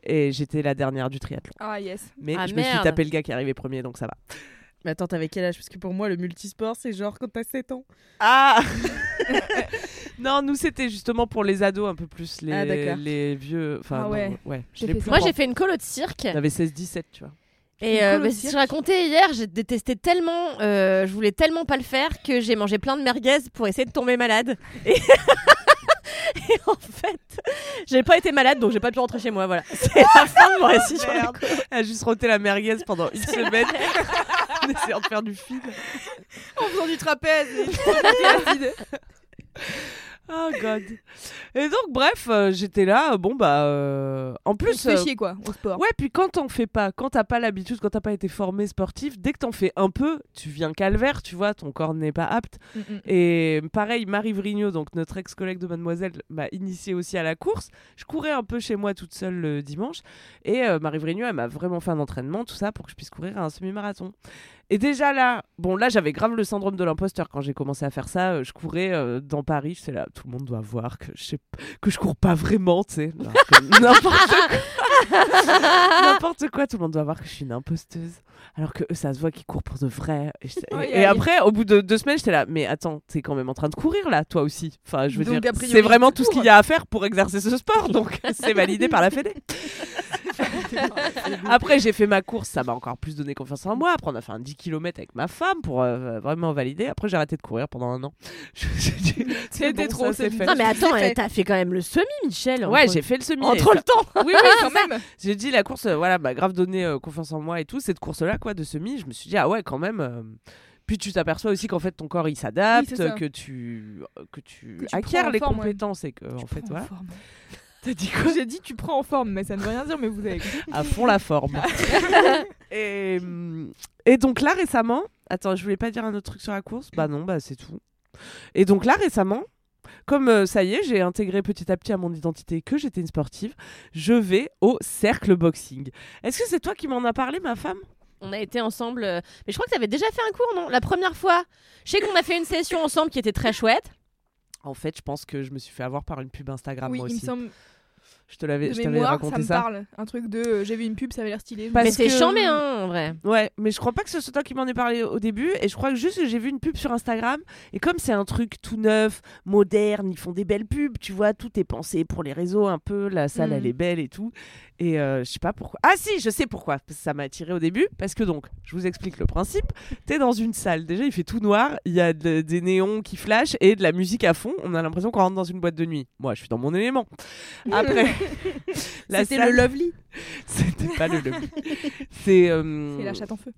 C: Et j'étais la dernière du triathlon.
B: Ah yes.
C: Mais
A: Ah,
C: je me suis tapé le gars qui arrivait premier donc ça va.
G: Mais attends, t'avais quel âge? Parce que pour moi, le multisport, c'est genre quand t'as 7 ans.
C: Ah Non, nous c'était justement pour les ados un peu plus les,
G: Ah, d'accord.
C: les vieux. Enfin,
B: Ah
C: non,
B: ouais. fait.
A: Moi, j'ai fait une colo de cirque.
C: J'avais 16-17, tu vois.
A: Et euh, bah, si je racontais hier, j'ai détesté tellement, euh, je voulais tellement pas le faire que j'ai mangé plein de merguez pour essayer de tomber malade. Et, Et en fait, j'ai pas été malade, donc j'ai pas pu rentrer chez moi. Voilà. C'est la fin de mon récit sur
C: Merde. Elle a juste roté la merguez pendant une semaine en essayant de faire du film.
B: En faisant du trapèze et acide.
C: Oh god. Et donc bref, euh, j'étais là, bon bah euh, en
B: On
C: plus
B: se fait
C: euh,
B: chier quoi, au sport.
C: Ouais, puis quand t'en fais pas, quand t'as pas l'habitude, quand t'as pas été formé sportif, dès que t'en fais un peu, tu viens calvaire, tu vois, ton corps n'est pas apte.
B: Mm, mm.
C: Et pareil, Marie Vrigno, donc notre ex-collègue de Mademoiselle, m'a initié aussi à la course. Je courais un peu chez moi toute seule le dimanche. Et euh, Marie Vrigno, elle m'a vraiment fait un entraînement, tout ça, pour que je puisse courir un semi-marathon. Et déjà là, bon là j'avais grave le syndrome de l'imposteur quand j'ai commencé à faire ça. Euh, je courais euh, dans Paris, c'est là, tout le monde doit voir que je sais que je cours pas vraiment, tu sais. N'importe quoi. N'importe quoi, tout le monde doit voir que je suis une imposteuse. Alors que eux, ça se voit qu'ils courent pour de vrai. Et, je- et-
B: Aïe,
C: et
B: aïe.
C: après, au bout de deux semaines, j'étais là, mais attends, t'es quand même en train de courir là, toi aussi. Enfin, je veux
B: Donc,
C: dire,
B: a priori,
C: c'est vraiment
B: tu
C: tout ce qu'il y a à faire pour exercer ce sport, donc c'est validé par la Fédé. Après, j'ai fait ma course, ça m'a encore plus donné confiance en moi. Après, on a fait un 10 km avec ma femme pour euh, vraiment valider. Après, j'ai arrêté de courir pendant un an.
B: C'était
C: bon,
B: trop, c'est
C: fait.
A: Non, mais attends, t'as fait quand même le semi, Michel.
C: Ouais,
A: entre-
C: j'ai fait le semi.
A: Entre le temps.
B: Oui, oui, quand même.
C: j'ai dit la course, euh, voilà, m'a grave donné euh, confiance en moi et tout. Cette course-là, quoi, de semi, je me suis dit, ah ouais, quand même. Puis tu t'aperçois aussi qu'en fait ton corps il s'adapte,
B: Oui,
C: que tu que tu,
B: Que tu
C: les
B: forme, ouais.
C: compétences et que en fait voilà.
B: forme.
C: T'as dit quoi
B: J'ai dit tu prends en forme, mais ça ne veut rien dire, mais vous avez compris.
C: À fond la forme. et, hum, et donc là récemment, attends, je voulais pas dire un autre truc sur la course. Bah non, bah c'est tout. Et donc là récemment, comme euh, ça y est, j'ai intégré petit à petit à mon identité que j'étais une sportive, je vais au cercle boxing. Est-ce que c'est toi qui m'en as parlé, ma femme?
A: On a été ensemble. euh, Mais je crois que t'avais déjà fait un cours, non? La première fois. Je sais qu'on a fait une session ensemble qui était très chouette.
C: En fait, je pense que je me suis fait avoir par une pub Instagram
B: oui,
C: moi
B: il me
C: aussi.
B: semble.
C: Je te l'avais, je t'avais raconté
B: ça me
C: ça.
B: parle. Un truc de. euh, J'ai vu une pub, ça avait l'air stylé.
C: Parce
A: mais c'est
C: que-
A: chambé, hein, en vrai.
C: Ouais, mais je crois pas que ce soit toi qui m'en ai parlé au début. Et je crois que juste que j'ai vu une pub sur Instagram. Et comme c'est un truc tout neuf, moderne, ils font des belles pubs, tu vois, tout est pensé pour les réseaux un peu. La salle,
B: Mm.
C: elle est belle et tout. Et euh, je sais pas pourquoi. Ah si, je sais pourquoi. Parce que ça m'a attiré au début. Parce que donc, je vous explique le principe. T'es dans une salle. Déjà, il fait tout noir. Il y a de- des néons qui flashent et de la musique à fond. On a l'impression qu'on rentre dans une boîte de nuit. Moi, je suis dans mon élément. Après,
B: C'était
C: salle-
B: le Lovely.
C: C'était pas le Lovely. C'est. euh,
B: C'est la chatte en feu.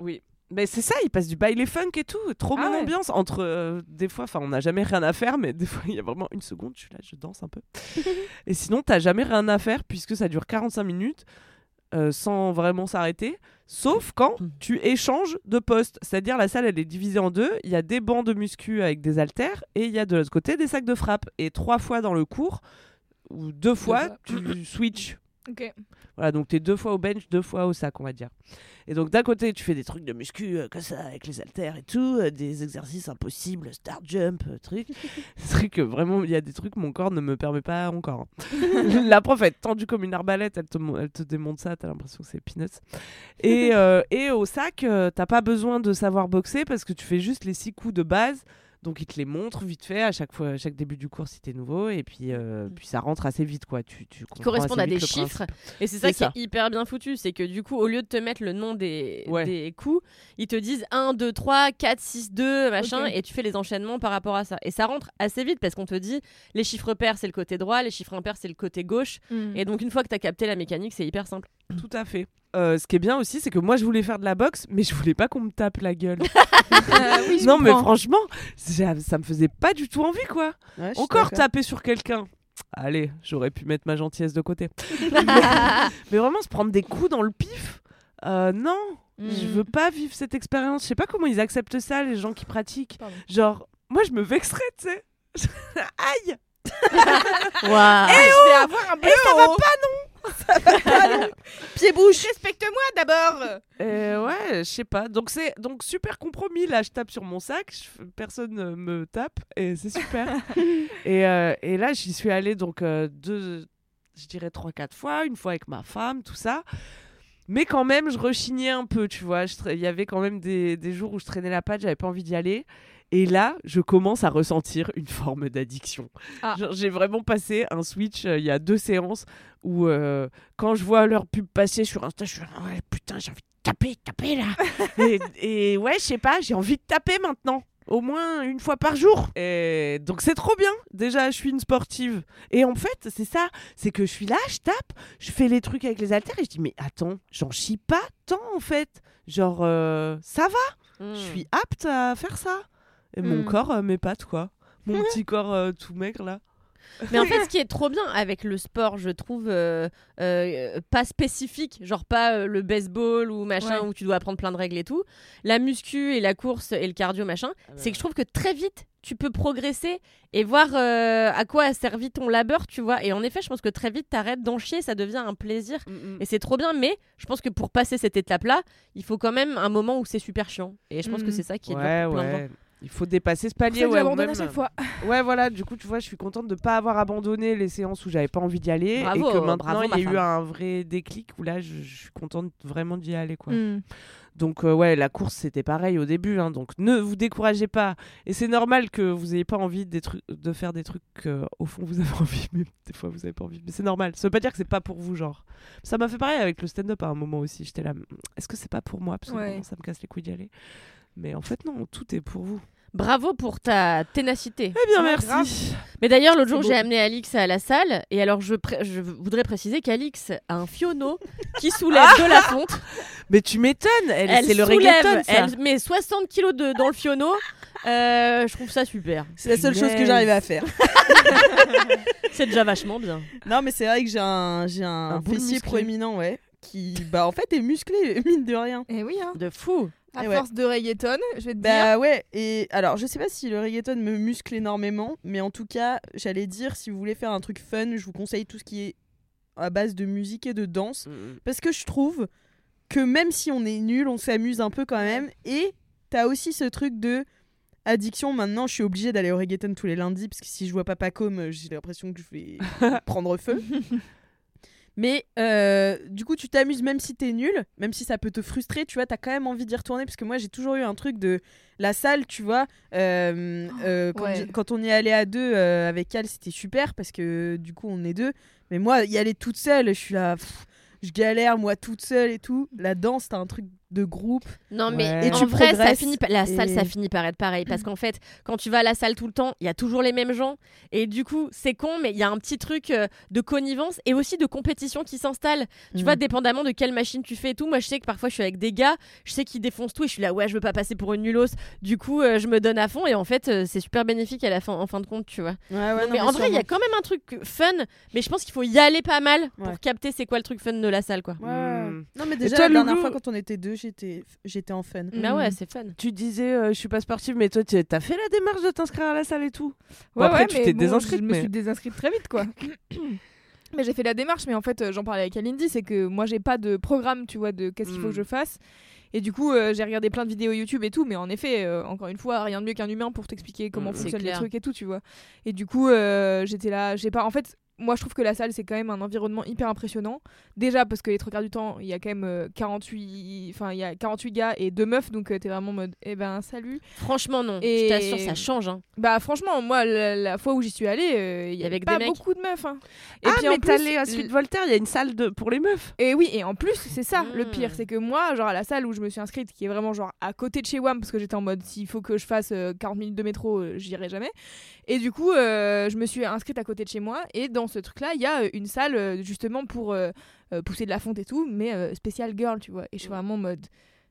C: oui. Mais c'est ça, il passe du baile funk et tout. Trop
B: Ah
C: bonne
B: ouais.
C: ambiance. Entre euh, des fois, enfin, on n'a jamais rien à faire, mais des fois, il y a vraiment une seconde, je suis là, je danse un peu. et sinon, t'as jamais rien à faire puisque ça dure 45 minutes euh, sans vraiment s'arrêter. Sauf quand
A: Mm.
C: tu échanges de postes. C'est-à-dire, la salle, elle est divisée en deux. Il y a des bancs de muscu avec des haltères et il y a de l'autre côté des sacs de frappe. Et trois fois dans le cours, ou deux fois, tu switches.
B: Ok.
C: Voilà, donc t'es deux fois au bench, deux fois au sac, on va dire. Et donc d'un côté, tu fais des trucs de muscu euh, comme ça, avec les haltères et tout, euh, des exercices impossibles, start jump, euh, trucs. Des trucs, euh, vraiment, il y a des trucs, mon corps ne me permet pas encore. hein. La prof, est tendue comme une arbalète, elle te, elle te démonte ça, t'as l'impression que c'est peanuts. Et, euh, et au sac, t'as pas besoin de savoir boxer parce que tu fais juste les six coups de base. Donc il te les montre vite fait à chaque fois, à chaque début du cours si t'es nouveau et puis euh, puis ça rentre assez vite quoi. Tu, tu
A: correspondent
C: assez
A: à des chiffres. Et c'est ça qui est hyper bien foutu. C'est que du coup, au lieu de te mettre le nom des,
C: Ouais.
A: des coups, ils te disent 1, 2, 3, 4, 6, 2, machin. Et tu fais les enchaînements par rapport à ça. Et ça rentre assez vite parce qu'on te dit les chiffres pairs, c'est le côté droit, les chiffres impairs, c'est le côté gauche.
B: Mm.
A: Et donc, une fois que tu as capté la mécanique, c'est hyper simple.
C: Tout à fait. Euh, ce qui est bien aussi, c'est que moi je voulais faire de la boxe, mais je voulais pas qu'on me tape la gueule.
B: Euh, oui, je
C: non, mais franchement, ça, me faisait pas du tout envie, quoi. Encore taper sur quelqu'un. Allez, j'aurais pu mettre ma gentillesse de côté. mais, mais vraiment, se prendre des coups dans le pif, euh, non. Je
B: Mm.
C: veux pas vivre cette expérience. Je sais pas comment ils acceptent ça, les gens qui pratiquent.
B: Pardon.
C: Genre, moi je me vexerais, tu sais. Aïe
A: Waouh.
B: Ah, je vais avoir un bleu
C: ça va
B: pas non Ça va pas non Pied bouche Respecte-moi d'abord
C: Euh, ouais, je sais pas. Donc c'est donc super compromis. Là, je tape sur mon sac, je- personne me tape et c'est super. et, euh, et là, j'y suis allée donc euh, deux, je dirais trois quatre fois, une fois avec ma femme, tout ça. Mais quand même, je rechignais un peu, tu vois. Tra- Il y avait quand même des, des jours où je traînais la patte, j'avais pas envie d'y aller. Et là, je commence à ressentir une forme d'addiction.
B: Ah.
C: J'ai vraiment passé un switch euh, il y a deux séances où, euh, quand je vois leur pub passer sur Insta, je suis là, ouais, putain, j'ai envie de taper, taper là. et, et ouais, je sais pas, j'ai envie de taper maintenant. au moins une fois par jour. Et donc c'est trop bien. Déjà, je suis une sportive. Et en fait, c'est ça, c'est que je suis là, je tape, je fais les trucs avec les haltères et je dis mais attends, j'en chie pas tant en fait. Genre euh, ça va,
A: Hmm.
C: je suis apte à faire ça. Et mon
A: Mm.
C: corps euh, m'épate quoi. Mon petit corps euh, tout maigre là.
A: Mais en fait, ce qui est trop bien avec le sport, je trouve, euh, euh, pas spécifique, genre pas euh, le baseball ou machin
B: Ouais.
A: où tu dois apprendre plein de règles et tout, la muscu et la course et le cardio machin, c'est que je trouve que très vite tu peux progresser et voir euh, à quoi a servi ton labeur, tu vois. Et en effet, je pense que très vite t'arrêtes d'en chier, ça devient un plaisir. Et c'est trop bien, mais je pense que pour passer cette étape-là, il faut quand même un moment où c'est super chiant. Et je pense que c'est ça qui est dur
C: Ouais,
A: pour plein de gens.
C: Il faut dépasser ce palier. ouais, ou
B: j'abandonne à
C: même-
B: chaque fois.
C: Ouais, voilà, du coup, tu vois, je suis contente de pas avoir abandonné les séances où j'avais pas envie d'y aller
A: Bravo,
C: et que maintenant
A: bravo,
C: il y a eu un vrai déclic où là, je, je suis contente vraiment d'y aller, quoi.
B: Mm.
C: Donc, euh, ouais, la course, c'était pareil au début, hein, donc ne vous découragez pas. Et c'est normal que vous ayez pas envie des de faire des trucs que, au fond, vous avez envie, mais des fois, vous avez pas envie. Mais c'est normal. Ça veut pas dire que c'est pas pour vous, genre. Ça m'a fait pareil avec le stand-up à un moment aussi. J'étais là, est-ce que c'est pas pour moi? Parce que
B: Ouais.
C: ça me casse les couilles d'y aller. Mais en fait, non, tout est pour vous.
A: Bravo pour ta ténacité.
C: Eh bien, merci.
B: grave.
A: Mais d'ailleurs, l'autre jour, j'ai amené Alix à la salle. Et alors, je, pré- je voudrais préciser qu'Alix a un fionneau qui soulève de la fonte.
C: Mais tu m'étonnes, elle,
A: Elle
C: c'est le reggaeton, ça.
A: elle met 60 kilos de, dans le fionneau. Euh, je trouve ça super.
G: C'est la seule chose que j'arrive à faire.
A: C'est déjà vachement bien.
G: Non, mais c'est vrai que j'ai un, j'ai un,
C: Un
G: fessier proéminent, ouais, qui, bah, en fait, est musclé, mine de rien.
B: Et oui, hein.
A: De fou.
B: À
G: Et ouais.
B: force de reggaeton, je vais te dire.
G: Bah ouais, et alors je sais pas si le reggaeton me muscle énormément, mais en tout cas, j'allais dire, si vous voulez faire un truc fun, je vous conseille tout ce qui est à base de musique et de danse, parce que je trouve que même si on est nul, on s'amuse un peu quand même, et t'as aussi ce truc de addiction. Maintenant, je suis obligée d'aller au reggaeton tous les lundis, parce que si je vois pas Pacôme, j'ai l'impression que je vais prendre feu. Mais euh, du coup, tu t'amuses même si t'es nul, même si ça peut te frustrer, tu vois, t'as quand même envie d'y retourner. Parce que moi, j'ai toujours eu un truc de la salle, tu vois. euh, euh, quand,
B: ouais.
G: j'ai- quand on y allait à deux avec elle, c'était super parce que du coup, on est deux. Mais moi, y aller toute seule, je suis là, pff, je galère, moi, toute seule et tout. La danse, t'as un truc de groupe.
A: Non, mais
C: Ouais.
G: Et
A: en
G: tu
A: vrai, ça finit, la salle,
G: et-
A: ça finit par être pareil. Parce qu'en fait, quand tu vas à la salle tout le temps, il y a toujours les mêmes gens. Et du coup, c'est con, mais il y a un petit truc euh, de connivence et aussi de compétition qui s'installe. Tu
G: Mm.
A: vois, dépendamment de quelle machine tu fais et tout. Moi, je sais que parfois, je suis avec des gars, je sais qu'ils défoncent tout et je suis là, ouais, je veux pas passer pour une nulos. Du coup, euh, je me donne à fond et en fait, euh, c'est super bénéfique à la fin, en fin de compte, tu vois. mais en vrai, il y a quand même un truc fun, mais je pense qu'il faut y aller pas mal pour capter c'est quoi le truc fun de la salle, quoi.
G: Ouais.
C: Hmm.
G: Non, mais déjà,
C: toi,
G: la dernière
C: Loulou
G: fois, quand on était deux, j'étais j'étais en fun.
A: Bah ouais, c'est fun.
C: Tu disais, euh, je suis pas sportive, mais toi, tu- t'as fait la démarche de t'inscrire à la salle et tout Bon,
B: Ouais,
C: après,
B: ouais,
C: tu
B: mais
C: t'es
B: bon,
C: désinscrite,
B: Je me suis désinscrite très vite, quoi. mais j'ai fait la démarche, mais en fait, euh, j'en parlais avec Alindy, c'est que moi, j'ai pas de programme, tu vois, de qu'est-ce qu'il faut
C: Mm.
B: que je fasse. Et du coup, euh, j'ai regardé plein de vidéos YouTube et tout, mais en effet, euh, encore une fois, rien de mieux qu'un humain pour t'expliquer comment
C: Mm,
B: fonctionnent les trucs et tout, tu vois. Et du coup, euh, j'étais là, j'ai pas. En fait, moi, je trouve que la salle, c'est quand même un environnement hyper impressionnant. Déjà, parce que les trois quarts du temps, il y a quand même euh, 48. Enfin, il y a 48 gars et deux meufs, donc euh, t'es vraiment en mode, eh ben, salut.
A: Franchement, non.
B: Et-
A: Je t'assure, ça change. Hein.
B: Bah franchement, moi, la, la fois où j'y suis allée, euh, il y avait pas
A: des mecs
B: beaucoup de meufs. hein. Et
C: ah,
B: puis
C: mais
B: en
C: t'es
B: plus,
C: allé à Suite Voltaire, il y a une salle de... pour les meufs.
B: et oui, et en plus, c'est ça le pire, c'est que moi, genre à la salle où je me suis inscrite, qui est vraiment genre à côté de chez WAM, parce que j'étais en mode s'il faut que je fasse euh, 40 minutes de métro, euh, j'irai jamais. Et du coup, euh, je me suis inscrite à côté de chez moi, et dans ce truc-là, il y a euh, une salle euh, justement pour euh, pousser de la fonte et tout, mais spécial girl, tu vois. Et je suis vraiment en mode.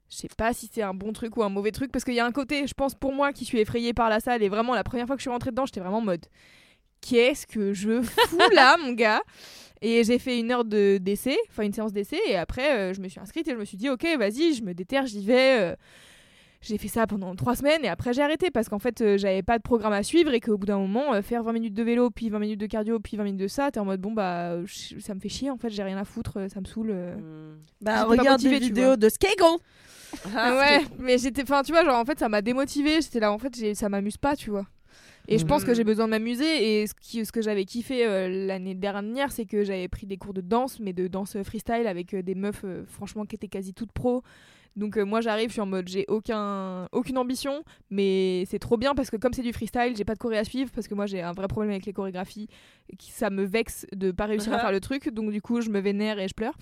B: Je sais pas si c'est un bon truc ou un mauvais truc, parce qu'il y a un côté, je pense pour moi, qui suis effrayée par la salle, et vraiment la première fois que je suis rentrée dedans, j'étais vraiment en mode qu'est-ce que je fous là, mon gars? Et j'ai fait une heure de d'essai, enfin une séance d'essai, et après euh, je me suis inscrite et je me suis dit ok, vas-y, je me déterre, j'y vais. euh. J'ai fait ça pendant trois semaines et après j'ai arrêté parce qu'en fait euh, j'avais pas de programme à suivre et qu'au bout d'un moment euh, faire 20 minutes de vélo puis 20 minutes de cardio puis 20 minutes de ça t'es en mode bon bah ça me fait chier en fait j'ai rien à foutre euh, ça me saoule euh.
G: Bah, regarde des vidéos de Skegel.
B: Ah ouais mais j'étais enfin tu vois genre en fait ça m'a démotivée j'étais là en fait ça m'amuse pas tu vois et je pense que
C: Mhm.
B: j'ai besoin de m'amuser et ce, qui, ce que j'avais kiffé euh, l'année dernière c'est que j'avais pris des cours de danse mais de danse freestyle avec euh, des meufs euh, franchement qui étaient quasi toutes pro Donc euh, moi j'arrive, je suis en mode j'ai aucun aucune ambition, mais c'est trop bien parce que comme c'est du freestyle, j'ai pas de choré à suivre parce que moi j'ai un vrai problème avec les chorégraphies, qui ça me vexe de pas réussir à faire le truc, donc du coup je me vénère et je pleure.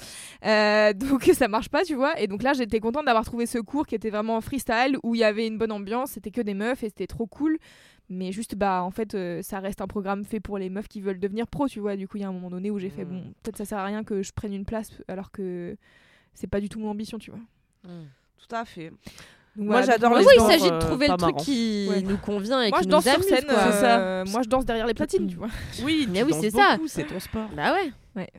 B: Euh, donc ça marche pas, tu vois. Et donc là j'étais contente d'avoir trouvé ce cours qui était vraiment freestyle où il y avait une bonne ambiance, c'était que des meufs et c'était trop cool. Mais juste, bah, en fait, euh, ça reste un programme fait pour les meufs qui veulent devenir pro, tu vois. Du coup, il y a un moment donné où j'ai fait, bon, peut-être ça sert à rien que je prenne une place alors que c'est pas du tout mon ambition, tu vois.
C: Tout à fait. Moi, j'adore les
A: Oui, il s'agit de
C: euh,
A: trouver le truc qui
B: Ouais.
A: nous convient et
B: Moi,
A: qui
B: je
A: nous
B: danse sur
A: amuse,
B: scène,
A: quoi.
B: euh, moi je danse derrière les platines, tu vois.
C: Oui,
A: Mais
C: tu
A: oui, c'est ça.
C: C'est ton sport.
A: Bah ouais.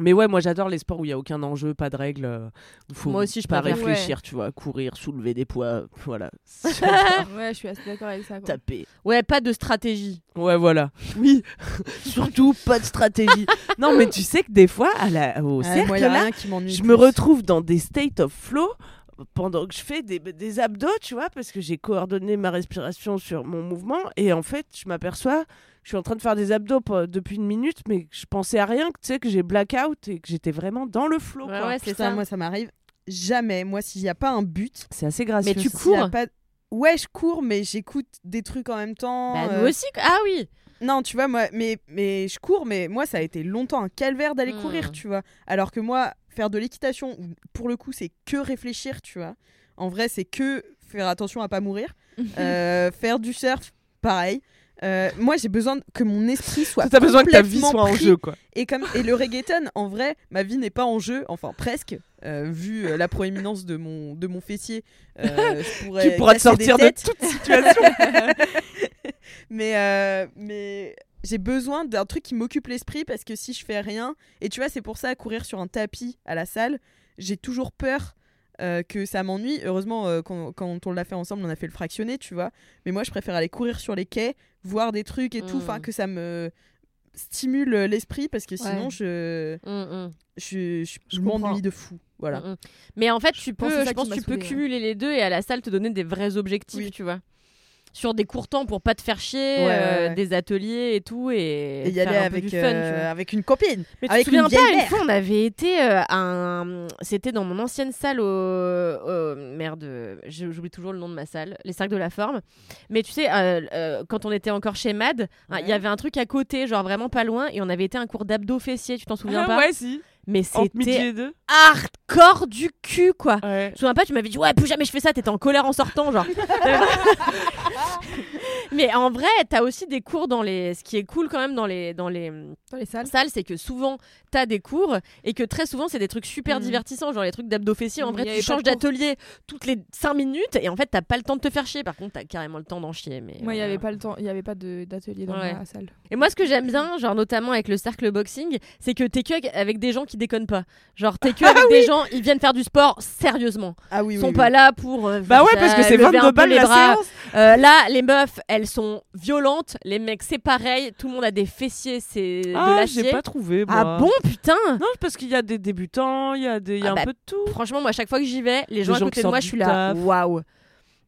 C: Mais ouais, moi j'adore les sports où il y a aucun enjeu, pas de règles. euh, faut
A: Moi aussi, je
C: pas
A: préfère.
C: réfléchir, tu vois, courir, soulever des poids, voilà.
B: ouais, je suis assez d'accord avec ça. quoi.
C: Taper.
A: Ouais, pas de stratégie.
C: Ouais, voilà. Oui, surtout pas de stratégie. non, mais tu sais que des fois, à la, au cercle,
G: moi,
C: là, je me retrouve dans des state of flow pendant que je fais des, des abdos, tu vois, parce que j'ai coordonné ma respiration sur mon mouvement. Et en fait, je m'aperçois, je suis en train de faire des abdos depuis une minute, mais je pensais à rien, que tu sais, que j'ai blackout et que j'étais vraiment dans le flow.
A: Ouais, c'est ça.
G: moi, ça m'arrive jamais. Moi, s'il n'y a pas un but,
C: C'est assez gracieux.
A: Mais tu cours
G: pas... Ouais, je cours, mais j'écoute des trucs en même temps.
A: Bah,
G: euh,
A: nous aussi. Ah oui.
G: Non, tu vois, moi, mais, mais je cours, mais moi, ça a été longtemps un calvaire d'aller
A: Hmm.
G: courir, tu vois. Alors que moi, faire de l'équitation, pour le coup, c'est que réfléchir, tu vois. En vrai, c'est que faire attention à pas mourir. Euh, faire du surf, pareil. Euh, moi, j'ai besoin que mon esprit soit.
C: T'as besoin que ta vie soit en jeu, quoi.
G: Et, comme, et le reggaeton, en vrai, ma vie n'est pas en jeu, enfin presque, euh, vu euh, la proéminence de mon, de mon fessier. je pourrais
C: Tu pourras te sortir de toute situation.
G: mais mais j'ai besoin d'un truc qui m'occupe l'esprit parce que si je fais rien, et tu vois, c'est pour ça, courir sur un tapis à la salle, j'ai toujours peur. euh, que ça m'ennuie. Heureusement, euh, quand, quand on l'a fait ensemble, on a fait le fractionné, tu vois. Mais moi, je préfère aller courir sur les quais, voir des trucs et tout,
A: Mm.
G: enfin que ça me stimule l'esprit parce que sinon,
A: Ouais.
G: je,
A: Mm, mm.
G: je, je, je m'ennuie de fou. Voilà.
A: Mm, mm. Mais en fait, tu peux, je pense que tu peux
B: ouais.
A: cumuler les deux et à la salle te donner des vrais objectifs,
G: Oui.
A: tu vois. Sur des courts temps pour pas te faire chier,
G: Ouais,
A: euh,
G: ouais.
A: des ateliers et tout et,
G: Et y aller
A: un peu
G: avec,
A: du fun, tu
G: euh, avec une copine.
A: Mais tu
G: avec
A: te souviens
G: une
A: pas, une fois, on avait été euh, un. C'était dans mon ancienne salle au. au- Merde, j'oublie toujours le nom de ma salle, les cercles de la forme. Mais tu sais, euh, quand on était encore chez Mad, hein, il y avait un truc à côté, genre vraiment pas loin, et on avait été à un cours d'abdos fessiers, tu t'en souviens pas?
C: Ah ouais, si.
A: Mais c'était hardcore du cul, quoi.
C: Ouais.
A: Je me souviens pas, tu m'avais dit ouais plus jamais je fais ça, t'étais en colère en sortant genre. Mais en vrai, t'as aussi des cours dans les. Ce qui est cool quand même dans les dans les
B: Dans les salles.
A: salles, c'est que souvent t'as des cours et que très souvent c'est des trucs super
B: Mhm.
A: divertissants, genre les trucs d'abdos fessiers. En
B: Mhm,
A: vrai, tu changes d'atelier toutes les 5 minutes et en fait t'as pas le temps de te faire chier. Par contre, t'as carrément le temps d'en chier. Mais
B: Moi, il y
A: euh,
B: avait pas le temps, il y avait pas d'atelier dans
A: Ouais.
B: la salle.
A: Et moi, ce que j'aime bien, genre notamment avec le cercle boxing, c'est que t'es que avec des gens qui déconnent pas. Genre t'es que avec des gens, ils viennent faire du sport sérieusement.
G: Ah oui,
A: Ils
G: oui.
A: sont
G: oui.
A: pas là pour. euh,
C: Bah ouais, parce que c'est
A: lever un
C: 22
A: peu
C: balles
A: les
C: la séance.
A: Euh, là, les meufs, elles sont violentes. Les mecs, c'est pareil. Tout le monde a des fessiers, c'est de
C: Ah,
A: l'acier.
C: j'ai pas trouvé. Moi.
A: Ah bon, putain
C: Non, parce qu'il y a des débutants, il y a, des... il y a
A: Ah
C: un
A: bah,
C: peu de tout.
A: Franchement, moi, à chaque fois que j'y vais, les gens à
C: gens
A: côté de moi, je suis là. Waouh.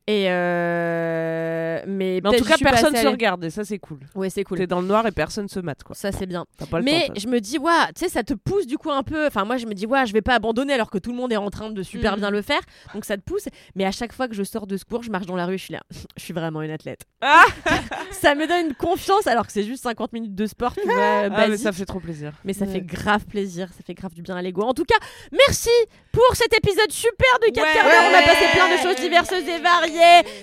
A: Et euh... mais,
C: Mais en tout cas, personne se regarde et ça, c'est cool.
A: Ouais, c'est cool.
C: T'es dans le noir et personne se mate, quoi.
A: Ça, c'est bien.
C: T'as pas le
A: Mais
C: temps.
A: je me dis, ouais, tu sais, ça te pousse du coup un peu. Enfin, moi, je me dis, ouais, je vais pas abandonner alors que tout le monde est en train de super
B: Mm.
A: bien le faire. Donc, ça te pousse. Mais à chaque fois que je sors de ce cours, je marche dans la rue, je suis là. je suis vraiment une athlète.
C: Ah
A: ça me donne une confiance alors que c'est juste 50 minutes de sport, tu vois,
C: Ah, mais ça fait trop plaisir.
A: Mais ça
G: Ouais.
A: fait grave plaisir, ça fait grave du bien à l'ego. En tout cas, merci pour cet épisode super de 4
C: Ouais.
A: quarts d'heure. On a passé plein de choses diverses et variées.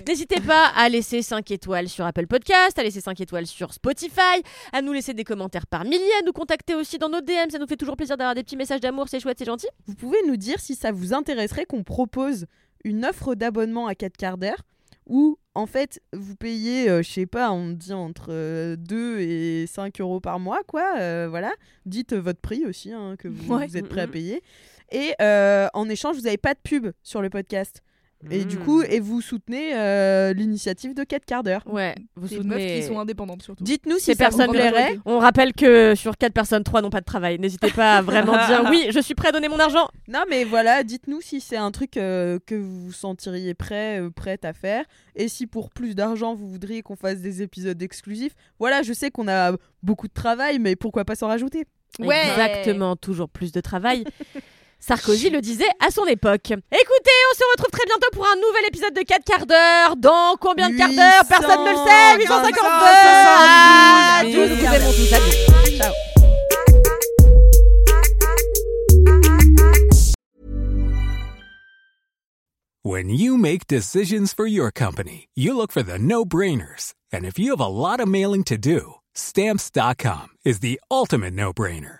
A: N'hésitez pas à laisser 5 étoiles sur Apple Podcast, à laisser 5 étoiles sur Spotify, à nous laisser des commentaires par milliers, à nous contacter aussi dans nos DM. Ça nous fait toujours plaisir d'avoir des petits messages d'amour, c'est chouette, c'est gentil.
G: Vous pouvez nous dire si ça vous intéresserait qu'on propose une offre d'abonnement à 4 quarts d'heure où en fait vous payez, euh, je sais pas, on dit entre 2 et 5 euros par mois, quoi. euh, voilà. Dites euh, votre prix aussi hein, que vous,
B: Ouais.
G: vous êtes prêt à
C: Mhm.
G: payer. Et euh, en échange, vous n'avez pas de pub sur le podcast. Et du coup, et vous soutenez euh, l'initiative de 4 quarts d'heure.
A: Ouais, vous
B: Des
A: soutenez.
B: meufs qui sont indépendantes surtout.
G: Dites-nous si
A: Ces
G: ça vous
A: personnes
G: plairait.
A: On rappelle que sur 4 personnes, 3 n'ont pas de travail. N'hésitez pas à vraiment dire oui, je suis prêt à donner mon argent.
G: Non, mais voilà, dites-nous si c'est un truc euh, que vous vous sentiriez prêt, euh, prête à faire. Et si pour plus d'argent, vous voudriez qu'on fasse des épisodes exclusifs. Voilà, je sais qu'on a beaucoup de travail, mais pourquoi pas s'en rajouter?
B: Ouais.
A: Exactement, toujours plus de travail. Sarkozy le disait à son époque. Écoutez, on se retrouve très bientôt pour un nouvel épisode de 4 quarts d'heure. Dans combien de quarts d'heure Personne ne le sait 852 Ah,
C: 872
A: tous, nous vous aimons tous. Ciao.
J: When you make decisions for your company, you look for the no brainers. And if you have a lot of mailing to do, stamps.com is the ultimate no brainer.